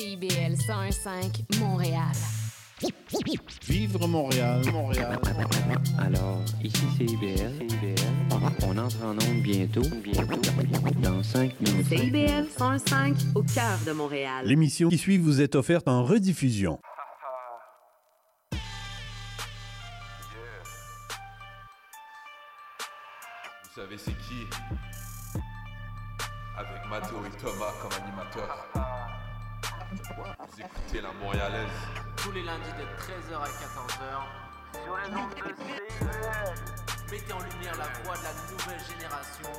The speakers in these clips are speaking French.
CIBL 101.5 Montréal. Vivre Montréal, Montréal. Alors, ici c'est IBL. On entre en onde bientôt. Bientôt. Dans 5 minutes. CIBL 105 au cœur de Montréal. L'émission qui suit vous est offerte en rediffusion. Vous savez c'est qui? Avec Mathéo et Thomas comme animateurs. Vous écoutez la Montréalaise. tous les lundis de 13h à 14h sur les ondes de CIBL. Mettez en lumière la voix de la nouvelle génération.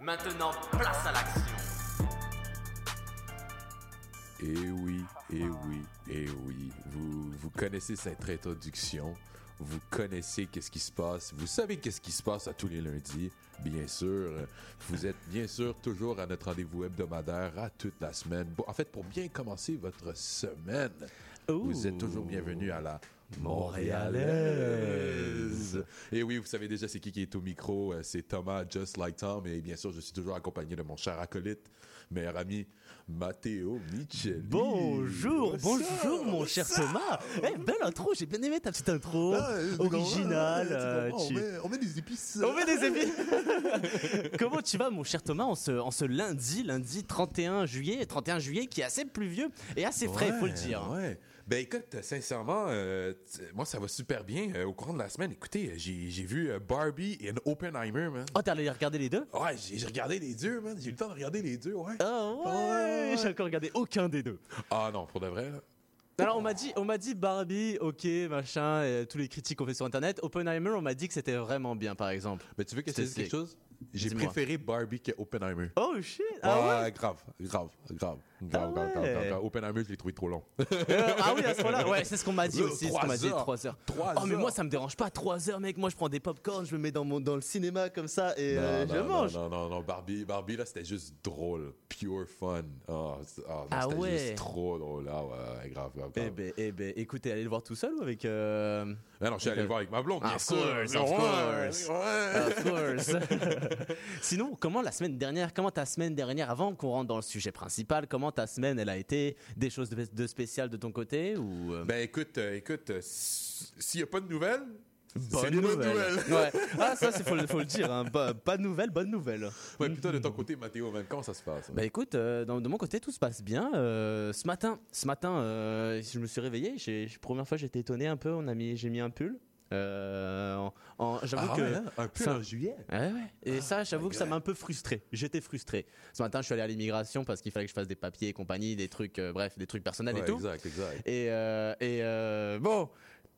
Maintenant, place à l'action. Et oui, et oui, et oui. Vous, vous connaissez cette introduction. Vous connaissez qu'est-ce qui se passe. Vous savez qu'est-ce qui se passe à tous les lundis. Bien sûr, vous êtes bien sûr toujours à notre rendez-vous hebdomadaire à toute la semaine. En fait, pour bien commencer votre semaine, vous êtes toujours bienvenue à la Montréalaise. Et oui, vous savez déjà c'est qui qui est au micro. Euh, C'est Thomas, Just Like Tom. Et bien sûr, je suis toujours accompagné de mon cher acolyte, meilleur ami, Matteo Michel. Bonjour, bonjour mon cher Thomas. Eh, belle intro, j'ai bien aimé ta petite intro. Originale. euh, tu- met des épices. On met des épices. Comment tu vas mon cher Thomas en ce, en ce lundi, lundi 31 juillet, 31 juillet qui est assez pluvieux et assez frais, faut le dire. Ouais. Ben écoute, sincèrement, euh, moi ça va super bien. Euh, au courant de la semaine, écoutez, j'ai j'ai vu euh, Barbie et Oppenheimer, man. Oh, t'es allé regarder les deux? Ouais, j'ai regardé les deux, man. J'ai eu le temps de regarder les deux, ouais. Ah ouais, Ouais, ouais, ouais. j'ai encore regardé aucun des deux. Ah non, pour de vrai, là. Alors on m'a dit, on m'a dit Barbie, ok, machin, et tous les critiques qu'on fait sur internet. Oppenheimer, on m'a dit que c'était vraiment bien, par exemple. Mais tu veux que je te dise C'est- quelque chose? J'ai préféré Barbie que Oppenheimer. Oh shit, ah ouais. grave, grave, grave, grave, Ah grave, grave, grave, ouais. grave. Oppenheimer, je l'ai trouvé trop long. Euh, ah oui, à ce moment-là, ouais, c'est ce qu'on m'a dit Euh, aussi, c'est ce trois qu'on m'a dit, heures. 3 heures. Trois Oh, mais moi, ça me dérange pas, 3 heures, mec. Moi, je prends des popcorn, je me mets dans, mon, dans le cinéma comme ça et euh, non, je non, mange. Non, non, non, Barbie, Barbie, là, c'était juste drôle. Pure fun. Ah, ah, Ah c'était ouais. juste trop drôle. Ah, ouais, grave, grave, Eh ben, eh ben, écoutez, allez le voir tout seul ou avec. Euh... Ah non, je suis allé le voir avec ma blonde, of course, of course. Of course. Sinon, comment la semaine dernière, comment ta semaine dernière, avant qu'on rentre dans le sujet principal, comment ta semaine elle a été? Des choses de, de spéciales de ton côté ou euh, Ben écoute, euh, écoute, euh, s'il n'y a pas de nouvelles, c'est bonne nouvelle. nouvelle. Ouais. Ah ça, c'est faut, le- faut le dire. Hein. Pas, pas de nouvelles, bonne nouvelle. Ouais, plutôt de ton côté, Mathéo, comment ça se passe? Bah écoute, euh, dans- de mon côté tout se passe bien. Euh, ce matin, ce matin, euh, je me suis réveillé. J'ai, première fois, j'étais étonné un peu. On a mis, j'ai mis un pull. Euh, j'avoue Ah que ouais, hein, un peu ça- en juillet. Ouais, ouais. Et ça, j'avoue que ça m'a un peu frustré. J'étais frustré. Ce matin, je suis allé à l'immigration parce qu'il fallait que je fasse des papiers et compagnie, des trucs, euh, bref, des trucs personnels et tout. exact, exact. Et, euh, et bon,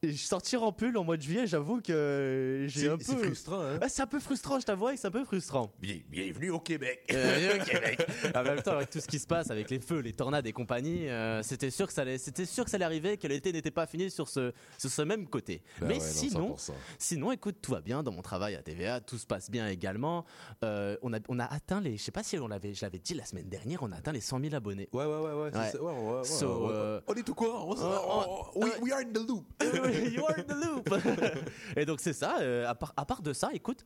et sortir en pull en mois de juillet, j'avoue que j'ai un peu. c'est frustrant, hein? Ouais, c'est un peu frustrant, je t'avoue, c'est un peu frustrant. Bien- bienvenue au Québec. Euh, au Québec. En même temps, avec tout ce qui se passe, avec les feux, les tornades et compagnie, euh, c'était sûr que ça allait, c'était sûr que ça allait arriver, que l'été n'était pas fini sur ce, sur ce même côté. Ben Mais ouais, sinon, 100%. sinon, écoute, tout va bien dans mon travail à TVA, tout se passe bien également. Euh, on a, on a atteint les, je sais pas si on l'avait, je l'avais dit la semaine dernière, on a atteint les 100 000 abonnés. Ouais, ouais, ouais, ouais, So, euh, on est au courant. On, on- on- we, we are in the loop. you are in the loop. et donc c'est ça. euh, à, part, à part de ça, écoute.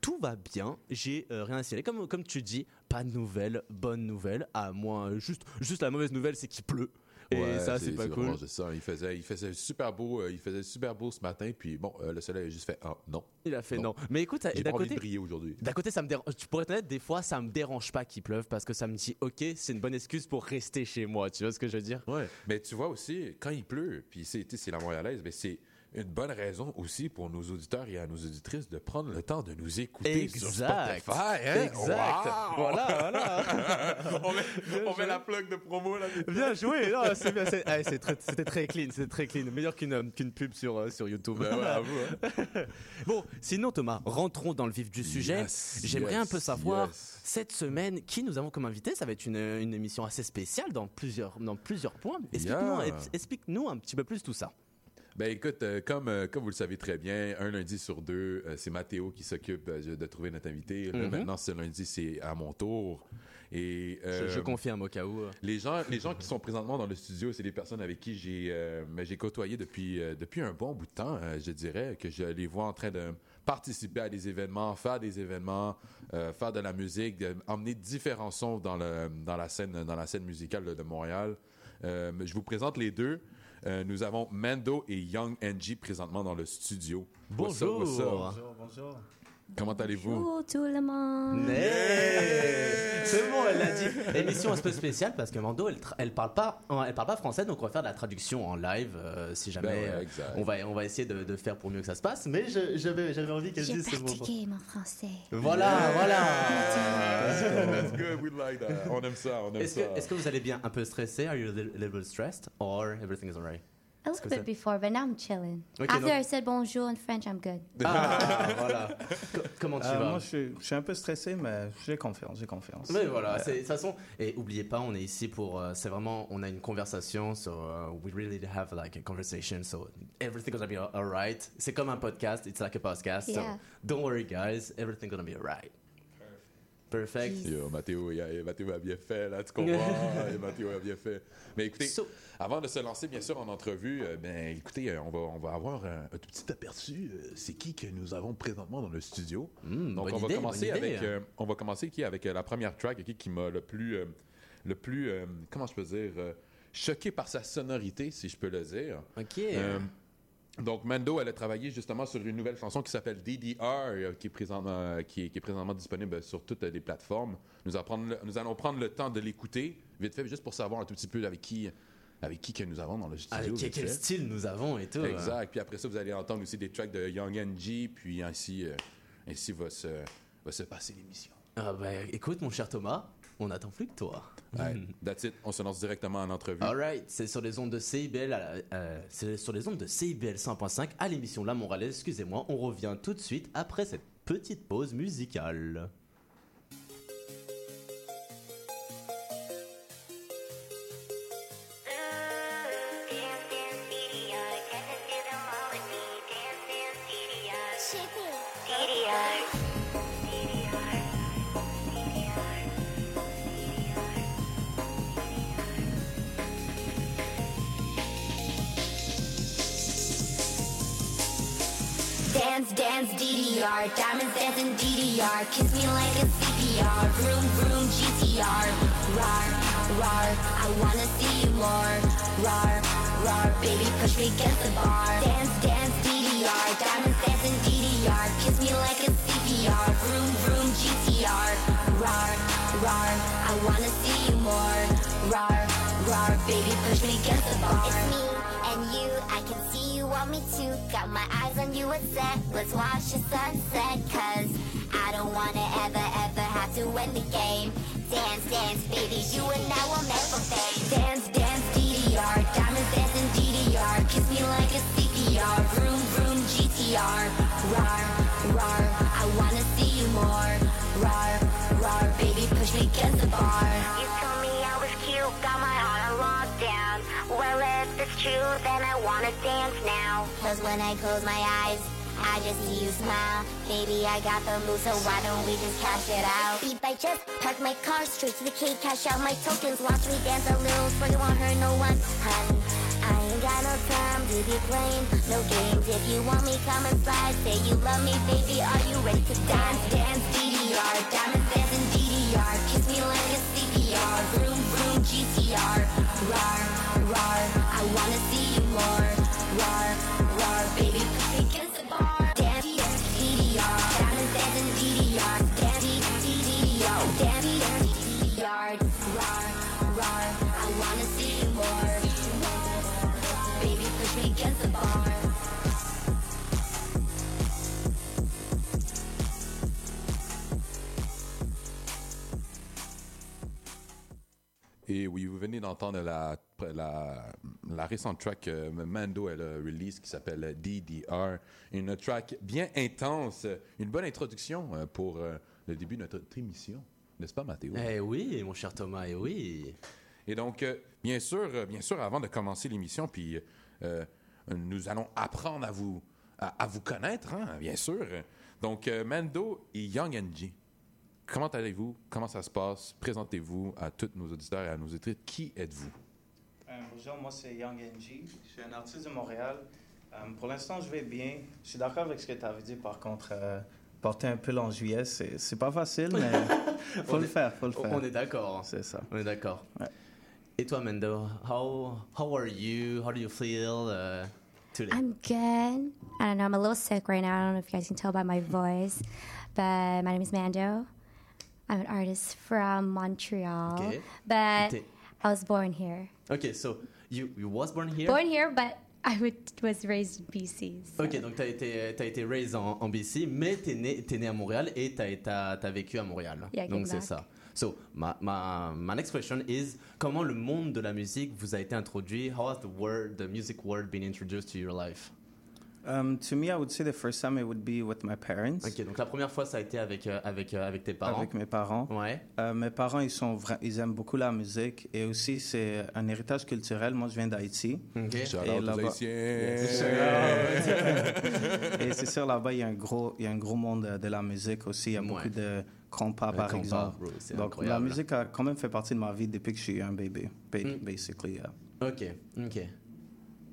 Tout va bien, j'ai euh, rien à. Comme, comme tu dis, pas de nouvelles, bonne nouvelle, à moins. Juste, juste la mauvaise nouvelle, c'est qu'il pleut. Et Ouais, ça, c'est pas cool. ça. Il faisait, il faisait super beau, euh, il faisait super beau ce matin, puis bon, euh, le soleil a juste fait ah non. Il a fait non. Non. Mais écoute, d'un côté, aujourd'hui. d'un côté, ça me dérange. Tu pourrais être des fois, ça me dérange pas qu'il pleuve parce que ça me dit, ok, c'est une bonne excuse pour rester chez moi. Tu vois ce que je veux dire? Ouais. Mais tu vois aussi, quand il pleut, puis c'est, c'est la Montréalaise, mais c'est une bonne raison aussi pour nos auditeurs et à nos auditrices de prendre le temps de nous écouter sur Exact. Spotify. Hein? Exact. Wow! Voilà, voilà. on met, on met la plug de promo là. Bien joué, non, c'est bien, c'est- ah, c'est très- c'était très clean, c'était très clean, meilleur qu'une euh, pub sur euh, sur YouTube. Ben ouais, avoue, hein. bon, sinon Thomas, rentrons dans le vif du sujet. Yes, J'aimerais yes, un peu savoir yes. cette semaine qui nous avons comme invité? Ça va être une, une émission assez spéciale dans plusieurs dans plusieurs points. Explique-nous Yeah. explique-nous un petit peu plus tout ça. Ben écoute, euh, comme, euh, comme vous le savez très bien, un lundi sur deux, euh, c'est Mathéo qui s'occupe de trouver notre invité. Là, Mhm. Maintenant, ce lundi, c'est à mon tour. Et, Je, je confirme au cas où. les gens, les gens qui sont présentement dans le studio, c'est des personnes avec qui j'ai j'ai côtoyé depuis, depuis un bon bout de temps, je dirais, que je les vois en train de participer à des événements, faire des événements, faire de la musique, de- emmener différents sons dans, le, dans, la, scène, dans la scène musicale de, Montréal. Je vous présente les deux. Euh, nous avons Mando et Young NG présentement dans le studio. What's up, Bonjour. what's up? Bonjour, bonjour. Comment allez-vous? Bonjour tout le monde. Hey C'est bon, elle l'a dit. Émission un peu spéciale parce que Mando, elle, elle parle pas, elle parle pas français, donc on va faire de la traduction en live euh, si jamais. Ben ouais, euh, on va, on va essayer de, de faire pour mieux que ça se passe. Mais je- j'avais, j'avais envie qu'elle J'ai dise ce mot. pratiqué mon français. Voilà, voilà. That's good, we like that. On aime ça, on aime Est-ce ça. que, est-ce que vous allez bien, un peu stressé? Are you a little, little stressed? Or everything is alright? A little bit before, but now I'm chilling. Ok, After donc- I said bonjour in French, I'm good. Ah, voilà. Co- comment tu Euh, vas? moi, je suis, je suis un peu stressé, mais j'ai confiance, j'ai confiance. Oui, voilà. De toute façon, et oubliez pas, on est ici pour. euh, c'est vraiment, on a une conversation, so uh, we really have like a conversation, so everything's gonna be alright. C'est comme un podcast, it's like a podcast, so Yeah. don't worry, guys, everything's gonna be alright. Perfect. Yo, Mathéo, il a, Mathéo a bien fait, là, tu comprends? Et Mathéo a bien fait. Mais écoutez, So- avant de se lancer, bien sûr, en entrevue, euh, ben, écoutez, euh, on va, on va avoir un, un tout petit aperçu. euh, c'est qui que nous avons présentement dans le studio? Hmm, Donc, on va idée, commencer avec, euh, on va commencer qui avec euh, la première track, ok, qui m'a le plus, euh, le plus, euh, comment je peux dire, euh, choqué par sa sonorité, si je peux le dire. Ok. Donc, Mando, elle a travaillé justement sur une nouvelle chanson qui s'appelle DDR, euh, qui, est présentement, euh, qui, est, qui est présentement disponible sur toutes les plateformes. Nous, allons prendre le, nous allons prendre le temps de l'écouter, vite fait, juste pour savoir un tout petit peu avec qui, avec qui que nous avons dans le studio. avec quel style nous avons et tout. Exact. Puis après ça, vous allez entendre aussi des tracks de Young NG, puis ainsi, euh, ainsi va, se, va se passer l'émission. Ah ben, écoute, mon cher Thomas, on n'attend plus que toi. Ouais, that's it. On se lance directement en entrevue. Alright, c'est sur les ondes de CIBL, euh, c'est sur les ondes de CIBL 100.5 à l'émission La Moralaise. Excusez-moi, on revient tout de suite après cette petite pause musicale. Dance, DDR, diamonds dancing DDR, kiss me like a CPR, vroom, vroom, GTR, rar, rar, I wanna see you more, rar, rar, baby push me against the bar, dance, dance, DDR, diamonds dancing DDR, kiss me like a CPR, vroom, vroom, GTR, rar, rar, I wanna see you more, rar, rar, baby push me against the bar. It's me and you, I can see you want me to. Got my eyes on you, it's set. Let's watch the sunset, cause I don't wanna ever, ever have to win the game. Dance, dance, baby, you and I will never fade. Dance, dance, DDR, diamonds dancing DDR. Kiss me like a CPR, vroom, vroom, GTR. Rar, rar, I wanna see you more. Rar, rar, baby, push me against the bar. True, then I wanna dance now. Cause when I close my eyes, I just see you smile. Baby, I got the move, so why don't we just cash it out? Beep, I just park my car straight to the K, cash out my tokens. Watch me dance a little, for you won't hurt no one. Hun, I ain't got no time to be playing no games. If you want me, come inside. Say you love me, baby. Are you ready to dance? Dance, DDR, diamonds dancing DDR. Kiss me like a CPR, vroom vroom GTR. Rar, rar, I wanna see you more. Rar, Et oui, vous venez d'entendre la, la, la récente track que Mando elle a release qui s'appelle DDR. Une track bien intense, une bonne introduction euh, pour euh, le début de notre émission. N'est-ce pas, Mathéo? Eh oui, mon cher Thomas, eh oui. Et donc, euh, bien sûr, euh, bien sûr, avant de commencer l'émission, puis euh, nous allons apprendre à vous, à, à vous connaître, hein, bien sûr. Donc, euh, Mando et Young NG, comment allez-vous? Comment ça se passe? Présentez-vous à tous nos auditeurs et à nos auditrices. Qui êtes-vous? Euh, bonjour, moi c'est Young NG. Je suis un artiste de Montréal. Euh, pour l'instant, je vais bien. Je suis d'accord avec ce que tu avais dit, par contre. euh, porter un pull en juillet, c'est c'est pas facile, mais faut le est- faire, faut le faire. On est d'accord. C'est ça. On est d'accord. Ouais. Et toi, Mendo, how, how are you? How do you feel uh, today? I'm good. I don't know. I'm a little sick right now. I don't know if you guys can tell by my voice, but my name is Mando. I'm an artist from Montreal, Okay. but T'es- I was born here. Ok, so you, you was born here? Born here, but I would, was raised in BC. so- Ok, donc t'as été, t'as été raised en, en BC, mais t'es né, t'es né à Montréal et t'as, t'as, t'as vécu à Montréal. Yeah, donc c'est ça. So, ma, ma, my next question is, comment le monde de la musique vous a été introduit? How has the word, the music world been introduced to your life? Um, to me, I would say the first time it would be with my parents, Ok, donc la première fois ça a été avec, euh, avec, euh, avec tes parents. avec mes parents. Ouais. Euh, mes parents, ils, sont vra- ils aiment beaucoup la musique et aussi c'est un héritage culturel. Moi, je viens d'Haïti. Ok. Et là-bas-. Yes, Et c'est sûr, là-bas, il y a un gros, il y a un gros monde de, la musique aussi. Il y a Ouais. beaucoup de compas, par compas, exemple. bro, c'est Donc, la musique a quand même fait partie de ma vie depuis que je suis un bébé, ba- Mm. basically. yeah. Ok, ok.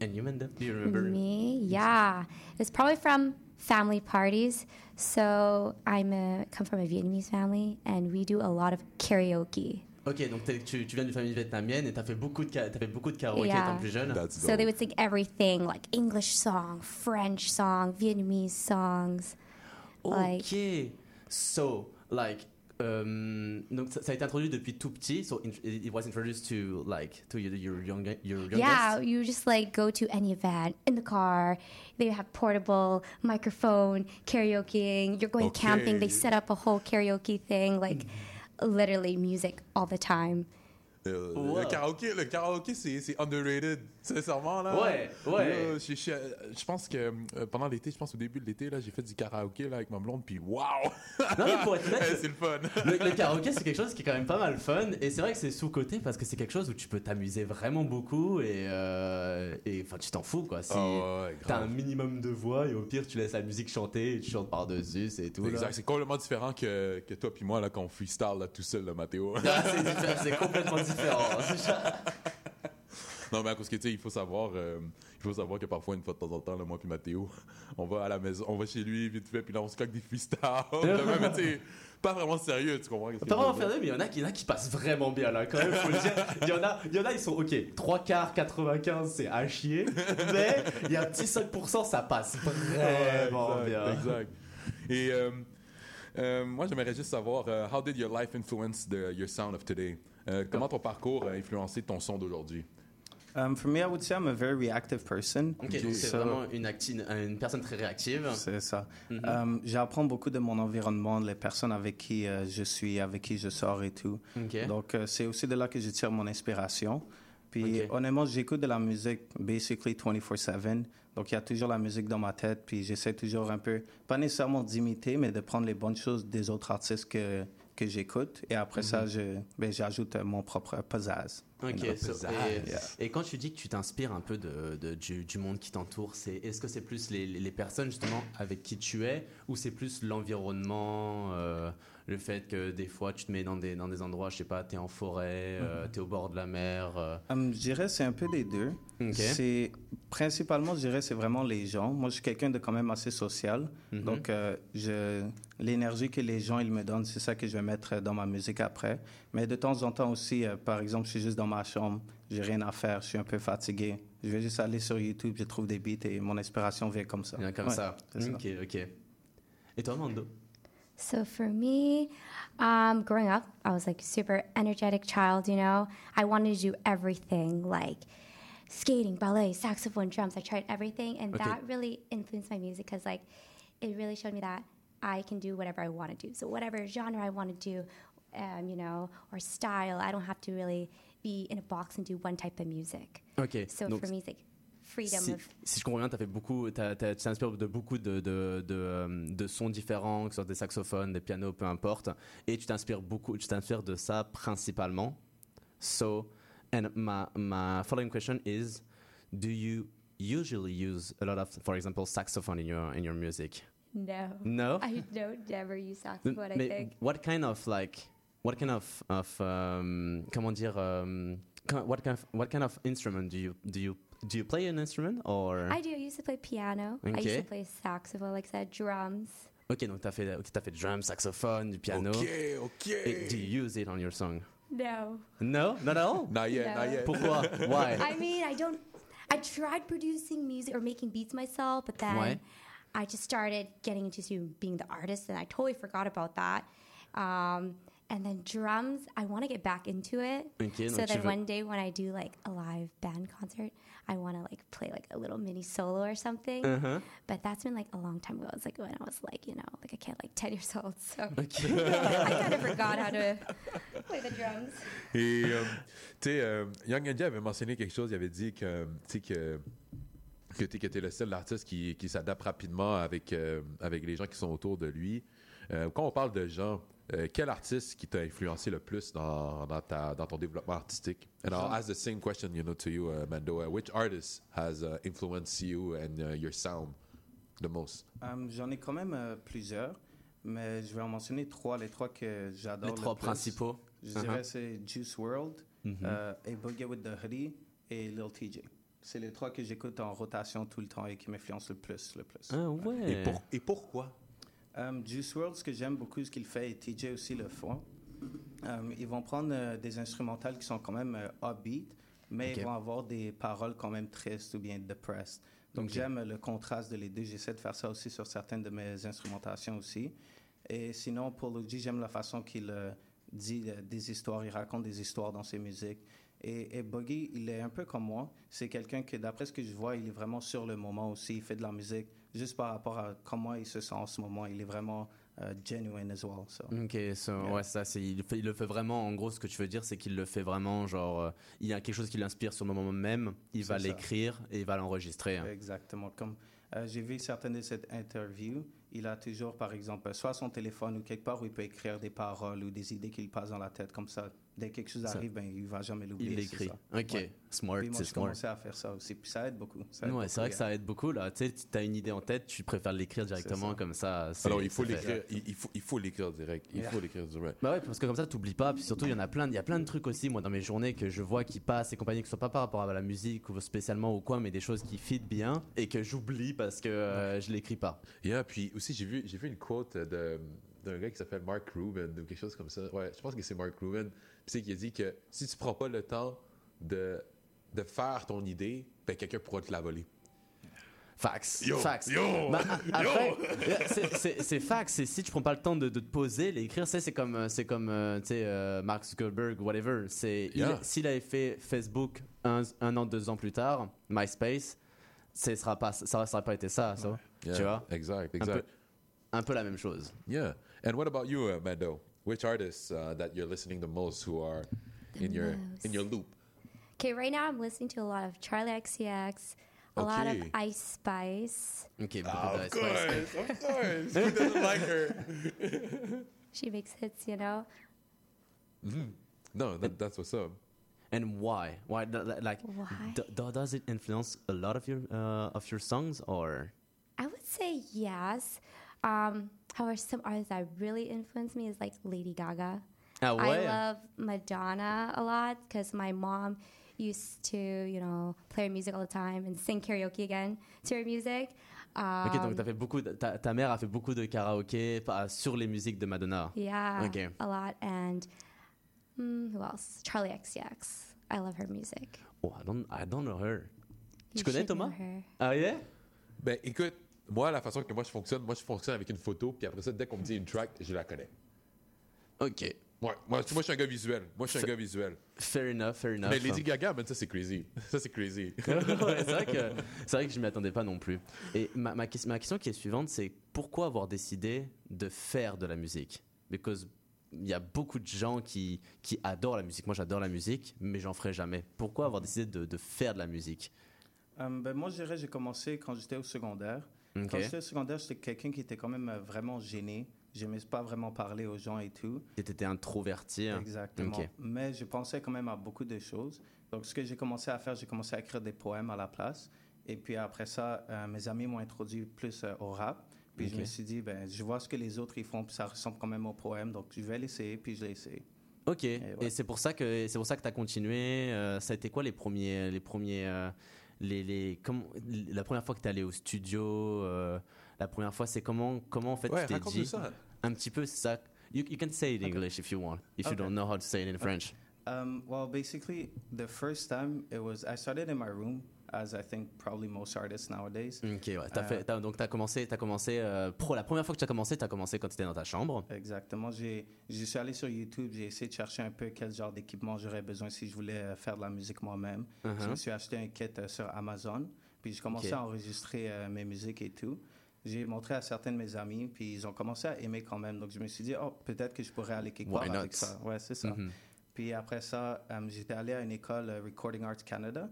And you, Mendo? Do you remember? Me, yeah. It's probably from family parties. So I'm a, come from a Vietnamese family, and we do a lot of karaoke. Ok, donc tu, tu viens d'une famille vietnamienne et t'as fait beaucoup de, ka- t'as fait beaucoup de karaoké Yeah. étant plus jeune. That's So they would sing everything like English song, French song, Vietnamese songs. like- Ok. So, like, um, donc ça, ça a été introduit depuis tout petit. So it, it was introduced to like to your your, young, your youngest. Yeah, you just like go to any event in the car. They have portable microphone karaokeing. You're going camping. They set up a whole karaoke thing, like literally music all the time. Euh, Wow. Le karaoké, le karaoké c'est, underrated, sincèrement. Là. Ouais, ouais. Là, je, je- je pense que euh, pendant l'été, je pense au début de l'été, là, j'ai fait du karaoké là, avec ma blonde, puis waouh! Non, mais pour être honnête, c'est le fun! le, le karaoké c'est quelque chose qui est quand même pas mal fun et c'est vrai que c'est sous côté parce que c'est quelque chose où tu peux t'amuser vraiment beaucoup et euh, et enfin tu t'en fous quoi. Si Ah ouais, t'as un minimum de voix et au pire tu laisses la musique chanter et tu chantes par dessus c'est tout. Exact, c'est complètement différent que, que toi puis moi là, qu'on freestyle là, tout seul, là, Mathéo. Ah, c'est complètement différent. Non, mais à cause que, tu sais, il faut savoir, euh, il faut savoir que parfois, une fois de temps en temps, là, moi puis Mathéo, on va à la maison, on va chez lui, vite fait, puis là, on se coque des freestyles. Là, mais tu sais, pas vraiment sérieux, tu comprends? Pas vraiment faire mais il y en a qui, il y en a qui passent vraiment bien là quand même faut le dire. Il y en a, il y en a ils sont ok 3 quarts 95 c'est à chier mais il y a un petit 5% ça passe vraiment Ouais, bien. exact. Et euh, euh, moi, j'aimerais juste savoir, euh, how did your life influence the, your sound of today? Euh, comment ton parcours a influencé ton son d'aujourd'hui? Um, for me, I would say I'm a very reactive person. Ok donc c'est So- vraiment une, personne très réactive. C'est ça. Mhm. Um, J'apprends beaucoup de mon environnement, les personnes avec qui euh, je suis, avec qui je sors et tout. Donc, euh, c'est aussi de là que je tire mon inspiration. Puis, honnêtement, j'écoute de la musique basically 24-7. Donc, il y a toujours la musique dans ma tête. Puis, j'essaie toujours un peu, pas nécessairement d'imiter, mais de prendre les bonnes choses des autres artistes que, que j'écoute. Et après ça, je, ben, j'ajoute mon propre pizzazz. Ok, so- et, Yeah. et quand tu dis que tu t'inspires un peu de, de- du, du monde qui t'entoure, c'est est-ce que c'est plus les, les personnes justement avec qui tu es ou c'est plus l'environnement, euh, le fait que des fois tu te mets dans des, dans des endroits, je sais pas, t'es en forêt, euh, t'es au bord de la mer. euh? Hum, je dirais c'est un peu des deux. C'est principalement, je dirais, c'est vraiment les gens. Moi, je suis quelqu'un de quand même assez social. Mhm. Donc, je l'énergie que les gens ils me donnent, c'est ça que je vais mettre dans ma musique après. Mais de temps en temps aussi, par exemple, je suis juste dans ma chambre, j'ai rien à faire, je suis un peu fatigué. Je vais juste aller sur YouTube, je trouve des beats et mon inspiration vient comme ça. Bien comme Ouais, ça. c'est ça. Ok, ok. Et toi, Mando So for me, um, growing up, I was like a super energetic child. You know, I wanted to do everything like skating, ballet, saxophone, drums. I tried everything, and Okay. that really influenced my music because like it really showed me that I can do whatever I want to do. So whatever genre I want to do, um, you know, or style, I don't have to really be in a box and do one type of music. Ok. So donc, for me, it's like freedom si, of si je comprends bien, as fait beaucoup, t'as- t'as- tu t'inspires de beaucoup de, de, de, euh, de sons différents, que ce soit des saxophones, des pianos, peu importe, et tu t'inspires beaucoup, tu t'inspires de ça principalement. So, and my, my following question is, do you usually use a lot of, for example, saxophone in your in your music? No. No? I don't never use saxophone, I think. what kind of like what kind of of um, comment dire um, what kind of what kind of instrument do you do you do you play an instrument or I do. I used to play piano. I used to play saxophone, like I said, drums. Ok, donc t'as fait, ok, t'as fait drum, saxophone, du piano. Ok, ok. Et do you use it on your song? No. No, not at all. Not yet, No. not yet. Pourquoi? Why? I mean, I don't. I tried producing music or making beats myself, but then Ouais. I just started getting into being the artist, and I totally forgot about that. Um, and then drums, I want to get back into it. Ok, so veux- one day when I do like a live band concert, I want to like play like a little mini solo or something. Uh-huh. But that's been like a long time ago. It's like when I was like you know like a kid, like ten years old. So Ok. I kind of forgot how to play the drums. Et, euh, tu sais, euh, Young Andy avait mentionné quelque chose. Il avait dit que, tu sais, que, que tu es le seul artiste qui, qui s'adapte rapidement avec, euh, avec les gens qui sont autour de lui. Euh, quand on parle de gens, euh, quel artiste qui t'a influencé le plus dans, dans, ta, dans ton développement artistique? And I'll ask the same question, you know, to you, uh, Mando. Uh, which artist has uh, influenced you and uh, your sound the most? Um, J'en ai quand même euh, plusieurs, mais je vais en mentionner trois, les trois que j'adore. Les le trois plus. principaux. Je Uh-huh. dirais c'est Juice World, Mhm. euh, A Boogie with the Hoodie et Lil TJ. C'est les trois que j'écoute en rotation tout le temps et qui m'influencent le plus. Le plus. Ah ouais. Et, pour- et pourquoi? Um, Juice World, ce que j'aime beaucoup, ce qu'il fait, et TJ aussi le font, um, ils vont prendre euh, des instrumentales qui sont quand même euh, upbeat, mais ils vont avoir des paroles quand même tristes ou bien depressed. Donc j'aime le contraste de les deux. J'essaie de faire ça aussi sur certaines de mes instrumentations aussi. Et sinon, pour Luigi, j'aime la façon qu'il euh, dit euh, des histoires, il raconte des histoires dans ses musiques. Et, et Buggy, il est un peu comme moi. C'est quelqu'un que, d'après ce que je vois, il est vraiment sur le moment aussi. Il fait de la musique juste par rapport à comment il se sent en ce moment. Il est vraiment euh, genuine as well. so. Ok, so, ouais, ça, c'est, il, le fait- il le fait vraiment. En gros, ce que tu veux dire, c'est qu'il le fait vraiment. Genre, euh, il y a quelque chose qui l'inspire sur le moment même. Il va l'écrire et il va l'enregistrer. hein. Exactement. Comme euh, j'ai vu certaines de cette interview, il a toujours, par exemple, soit son téléphone ou quelque part où il peut écrire des paroles ou des idées qui lui passent dans la tête. Comme ça, dès que quelque chose Ça. arrive, ben, il va jamais l'oublier. Il l'écrit. Ok, Ouais. smart, c'est j'ai smart. commencé à faire ça aussi. Puis ça aide beaucoup. Ça aide Ouais, beaucoup, c'est vrai que yeah. ça aide beaucoup là. Tu sais, tu as une idée en tête, tu préfères l'écrire directement ça. comme ça. Alors, il faut l'écrire. Il, il faut, il faut l'écrire direct. Il Yeah. faut l'écrire direct. Bah ouais, parce que comme ça, t'oublies pas. Puis surtout, il y en a plein. Il y a plein de trucs aussi, moi, dans mes journées que je vois qui passent et compagnie, que ce soit pas par rapport à la musique ou spécialement ou quoi, mais des choses qui fit bien et que j'oublie parce que euh, je l'écris pas. Yeah, puis aussi, j'ai vu, j'ai vu une quote de, d'un gars qui s'appelle Mark Ruben ou quelque chose comme ça. Ouais, je pense que c'est Mark Ruben. C'est qui a dit que si tu prends pas le temps de, de faire ton idée, ben quelqu'un pourra te la voler. Fax. Yo, fax. yo, Bah, a- après, c'est- fax. C'est si tu prends pas le temps de, de te poser, l'écrire, c'est c'est comme, euh, c'est comme euh, tu sais, euh, Mark Zuckerberg, whatever. C'est il- Yeah. s'il avait fait Facebook un, un an, deux ans plus tard, MySpace, ce sera pas, ça pas été ça, ça. Yeah, Tu vois? Exact, un peu, exact. un peu la même chose. Yeah. And what about you, uh, Mando? Which artists uh, that you're listening the most who are in your most. in your loop? Okay, right now I'm listening to a lot of Charlie XCX, a lot of Ice Spice. Ok, beaucoup de Ice Spice. of course. Who doesn't like her? She makes hits, you know. No, that, that's what's up. And why? Why? th- th- Like, Why? d- d- does it influence a lot of your uh, of your songs, or? I would say yes. Um, however, some artists that really influenced me is like Lady Gaga. Ah I love Madonna a lot because my mom used to, you know, play her music all the time and sing karaoke again to her music. Um, Ok, donc t'as fait beaucoup. de- ta, ta mère a fait beaucoup de karaoké pas- sur les musiques de Madonna. Yeah, Ok. a lot. And mm, who else? Charlie XCX. I love her music. Oh, I don't, I don't know her. You Tu connais should know her. Ah yeah? Ben, écoute, moi, la façon que moi je fonctionne, moi je fonctionne avec une photo, puis après ça, dès qu'on me dit une track, je la connais. Ok. Ouais, moi, moi je suis un gars visuel. Moi, je suis un gars visuel. Fair enough, fair enough. Mais Lady Gaga, man, ça c'est crazy. Ça c'est crazy. Ouais, c'est vrai que c'est vrai que je m'y attendais pas non plus. Et ma, ma, ma question qui est suivante, c'est pourquoi avoir décidé de faire de la musique? Because il y a beaucoup de gens qui, qui adorent la musique. Moi, j'adore la musique, mais j'en ferai jamais. Pourquoi avoir décidé de, de faire de la musique? Um, ben, moi, je dirais, j'ai commencé quand j'étais au secondaire. Ok. Quand j'étais au secondaire, j'étais quelqu'un qui était quand même euh, vraiment gêné. J'aimais pas vraiment parler aux gens et tout. Et t'étais introverti. hein? Exactement. Mais je pensais quand même à beaucoup de choses. Donc, ce que j'ai commencé à faire, j'ai commencé à écrire des poèmes à la place. Et puis après ça, euh, mes amis m'ont introduit plus euh, au rap. Puis je me suis dit, ben, je vois ce que les autres ils font, puis ça ressemble quand même au poème, donc je vais l'essayer, puis je l'ai essayé. Ok. Et, ouais. c'est pour ça que c'est pour ça que t'as continué. euh, ça a été quoi les premiers les premiers les, les comment la première fois que t'es allé au studio euh, la première fois c'est comment comment en fait Ouais, tu t'es dit ça. un petit peu ça. You, you can say it in English if you want if you don't know how to say it in French. Um, well, basically, the first time it was, I started in my room, as I think probably most artists nowadays. Ok ouais. T'as Euh, fait donc t'as commencé t'as commencé euh, pro la première fois que tu as commencé t'as commencé quand tu étais dans ta chambre. Exactement. Je suis allé sur YouTube, j'ai essayé de chercher un peu quel genre d'équipement j'aurais besoin si je voulais euh, faire de la musique moi-même. Je Uh-huh. me suis acheté un kit euh, sur Amazon, puis j'ai commencé à enregistrer euh, mes musiques et tout. J'ai montré à certains de mes amis, puis ils ont commencé à aimer quand même. Donc je me suis dit, oh, peut-être que je pourrais aller quelque Why part not? avec ça. Ouais, c'est ça. Mhm. Puis après ça, j'étais allé à une école Recording Arts Canada.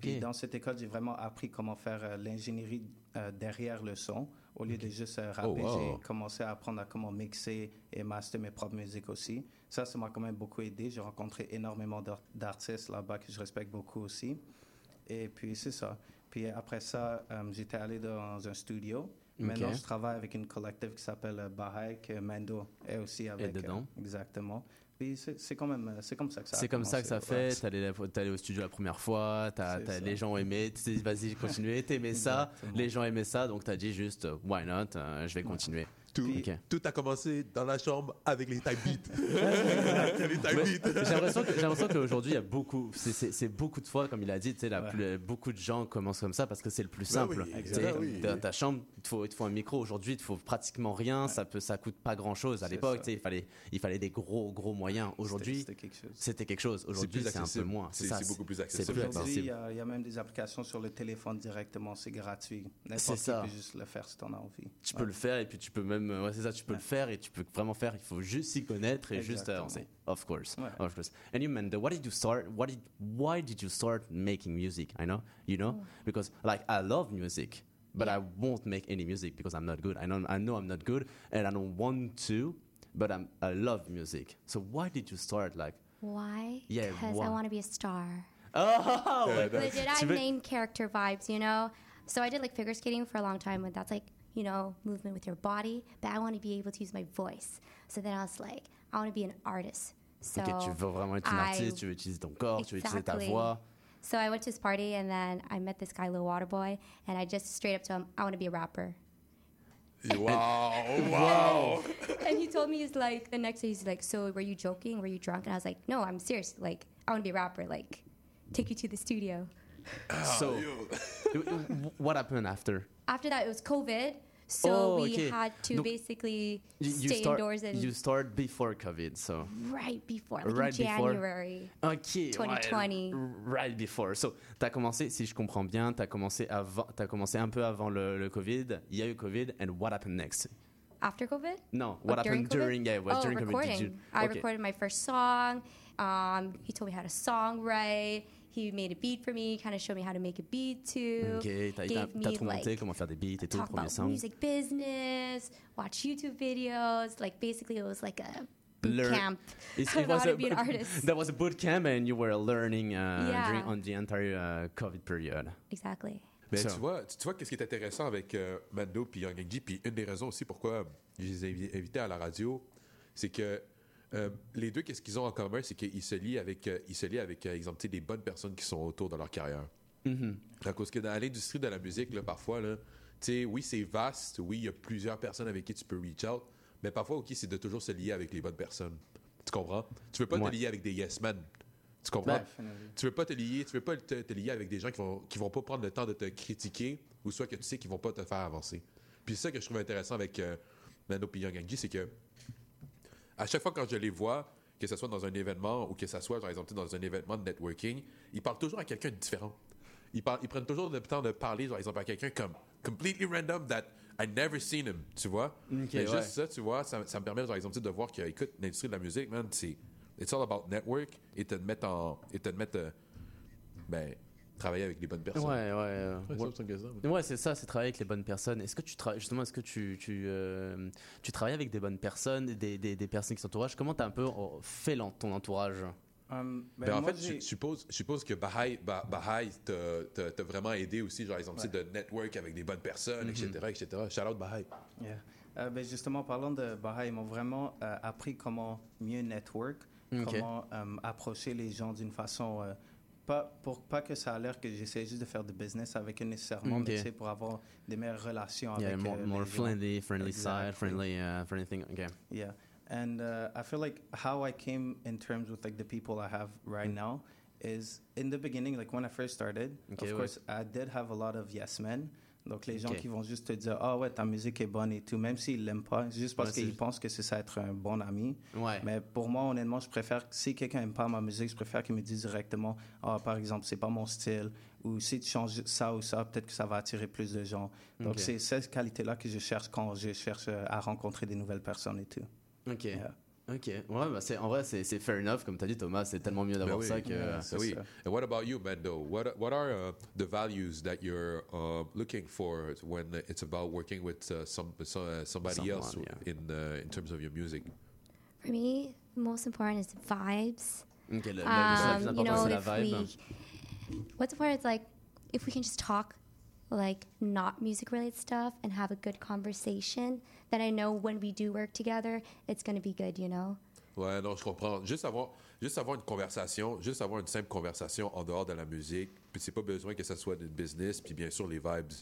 Puis dans cette école, j'ai vraiment appris comment faire euh, l'ingénierie euh, derrière le son. Au lieu de juste euh, rapper, Oh, wow. j'ai commencé à apprendre à comment mixer et master mes propres musiques aussi. Ça, ça m'a quand même beaucoup aidé. J'ai rencontré énormément d'ar- d'artistes là-bas que je respecte beaucoup aussi. Et puis c'est ça. Puis après ça, euh, j'étais allé dans un studio. Maintenant, je travaille avec une collective qui s'appelle Baha'i, que Mando est aussi avec. euh, dedans. exactement. C'est quand même, c'est comme ça que ça C'est comme ça que ça fait. T'es allé, allé au studio la première fois, t'as- les gens ont aimé, tu t'es dit vas-y continue, t'aimais ça, les gens aimaient ça, donc t'as dit juste why not, euh, je vais continuer. Tout, a commencé dans la chambre avec les type beats. J'ai l'impression qu'aujourd'hui il y a beaucoup, c'est- beaucoup de fois comme il a dit, tu sais, la Ouais. plus- beaucoup de gens commencent comme ça parce que c'est le plus Ben simple. oui, Tu sais, ben oui. Dans ta chambre, il te faut, il te faut un micro. Aujourd'hui, il te faut pratiquement rien. Ça peut, ça coûte pas grand chose. À l'époque, tu il fallait, il fallait des gros, gros moyens. Aujourd'hui, c'était quelque chose. chose. Aujourd'hui, c'est un peu moins. C'est- beaucoup plus accessible. Aujourd'hui, il y, y a même des applications sur le téléphone directement, c'est gratuit. C'est ça. peut juste le faire si t'en as envie. Tu peux le faire et puis tu peux même, Euh, ouais, c'est ça, tu peux le faire et tu peux vraiment faire. Il faut juste s'y connaître et juste avancer. Of course, Ouais. of course. And you, Manda, what did you start? What did? Why did you start making music? I know, you know, mm. because like I love music, but I won't make any music because I'm not good. I know, I know I'm not good, and I don't want to, but I'm, I love music. So why did you start? Like, Why? Yeah, Because? I want to be a star. oh, Yeah, ouais. Legit, I main character vibes, you know? So I did like figure skating for a long time, and that's like, you know, movement with your body, but I want to be able to use my voice. So then I was like, I want to be an artist. So Ok, tu veux vraiment être une I- artiste, tu veux utiliser ton corps, tu veux utiliser ta voix. So I went to this party, and then I met this guy, Lil Waterboy, and I just straight up told him, I want to be a rapper. Wow, wow. and he told me he's like the next day he's like, so were you joking? Were you drunk? And I was like, no, I'm serious. Like I want to be a rapper. Like take you to the studio. So, what happened after? After that, it was COVID, so Oh, we okay. had to No, basically You, you stay start, indoors and you start before COVID, so. right before, like Right in before? January. Ok, 2020. ouais, right before. So, t'as commencé, si je comprends bien, t'as commencé avant, t'as commencé un peu avant le, le Covid. Il y a eu Covid, and what happened next? After COVID? No, Oh, what happened COVID? during? Yeah, it was oh, during recording. COVID. Did you? I okay. recorded my first song. Um, he told me how to songwrite. He made a beat for me. Kind of showed me how to make a beat too. Ok, t'as, Gave t'as me, like, comment faire des beats et tout, talk premier about song. music business, watch YouTube videos. Like basically, it was like a boot Learn- camp It's- it was a- be an artist. That was a boot camp, and you were learning uh, Yeah. during, on the entire uh, COVID period. Exactly. Mais So- tu vois, tu tu vois qu'est-ce qui est intéressant avec euh, Mando puis Young puis une des raisons aussi pourquoi je les ai invi- invités à la radio, c'est que euh, les deux, qu'est-ce qu'ils ont en commun, c'est qu'ils se lient avec, euh, ils se lient avec, euh, exemple, des bonnes personnes qui sont autour de leur carrière. Mhm. À cause que dans l'industrie de la musique, là, parfois, là, oui, c'est vaste, oui, il y a plusieurs personnes avec qui tu peux reach out, mais parfois, OK, c'est de toujours se lier avec les bonnes personnes. Tu comprends? Tu veux pas Ouais. te lier avec des yes men. Tu comprends? Definitely. Tu veux pas te lier, tu veux pas te, te lier avec des gens qui vont, qui vont pas prendre le temps de te critiquer ou soit que tu sais qu'ils vont pas te faire avancer. Puis c'est ça que je trouve intéressant avec euh, Young Angie, c'est que à chaque fois quand je les vois, que ce soit dans un événement ou que ce soit, par exemple, dans un événement de networking, ils parlent toujours à quelqu'un de différent. Ils, parlent- ils prennent toujours le temps de parler, par exemple, à quelqu'un comme completely random that I never seen him, tu vois? Mais ouais. juste ça, tu vois, ça, ça me permet, par exemple, de voir que, écoute, l'industrie de la musique, man, c'est it's all about network et te mettre en, et te mettre, euh, ben, travailler avec les bonnes personnes. Ouais, ouais. euh, Ouais, ouais. c'est ça, c'est ça. Ouais, c'est ça, c'est travailler avec les bonnes personnes. Est-ce que tu travailles, justement, est-ce que tu, tu, euh, tu travailles avec des bonnes personnes, des, des, des personnes qui s'entourent Comment tu as un peu oh, fait ton entourage? Ben, Ben, en fait, je suppose, je suppose que Baha'i, Ba- Baha'i t'a- t'a t'a vraiment aidé aussi, genre, exemple, Ouais. tu sais, de network avec des bonnes personnes, etc., etc. Shout out Baha'i. Yeah. Euh, ben justement, parlant de Baha'i, ils m'ont vraiment euh, appris comment mieux network, comment euh, approcher les gens d'une façon. Pas, pour pas que ça a l'air que j'essaie juste de faire du business avec eux nécessairement, Ok. mais pour avoir des meilleures relations Yeah, avec more, euh, more les gens. friendly, friendly side, friendly, uh, friendly thing. Okay. Yeah, and uh, I feel like how I came in terms with like the people I have right now is in the beginning, like when I first started. Okay, of course, I did have a lot of yes men. Donc les gens qui vont juste te dire ah ouais ta musique est bonne et tout, même s'ils l'aiment pas, juste parce Ouais, qu'ils pensent que c'est ça être un bon ami. Ouais. Mais pour moi honnêtement, je préfère si quelqu'un aime pas ma musique, je préfère qu'il me dise directement ah par exemple c'est pas mon style ou si tu changes ça ou ça, peut-être que ça va attirer plus de gens. Donc c'est cette qualité là que je cherche quand je cherche euh, à rencontrer des nouvelles personnes et tout. Ok. Yeah. Ok. Ouais, bah c'est, en vrai, c'est, c'est fair enough. Comme tu as dit, Thomas, c'est tellement mieux d'avoir Ben oui. ça que. Yeah. Ben oui. ça. And what about you, Mendo? What what are uh, the values that you're uh, looking for when it's about working with uh, some, so- uh, somebody else yeah. in uh, in terms of your music? For me, the most important is vibes. Ok, le, le- le Um, you know, c'est if la vibe. we, what's important is like, if we can just talk, like not music related stuff, and have a good conversation, then I know when we do work together, it's gonna be good. You know? Ouais, non, je comprends. Juste avoir, juste avoir une conversation, juste avoir une simple conversation en dehors de la musique. Puis c'est pas besoin que ça soit une business. Puis bien sûr, les vibes.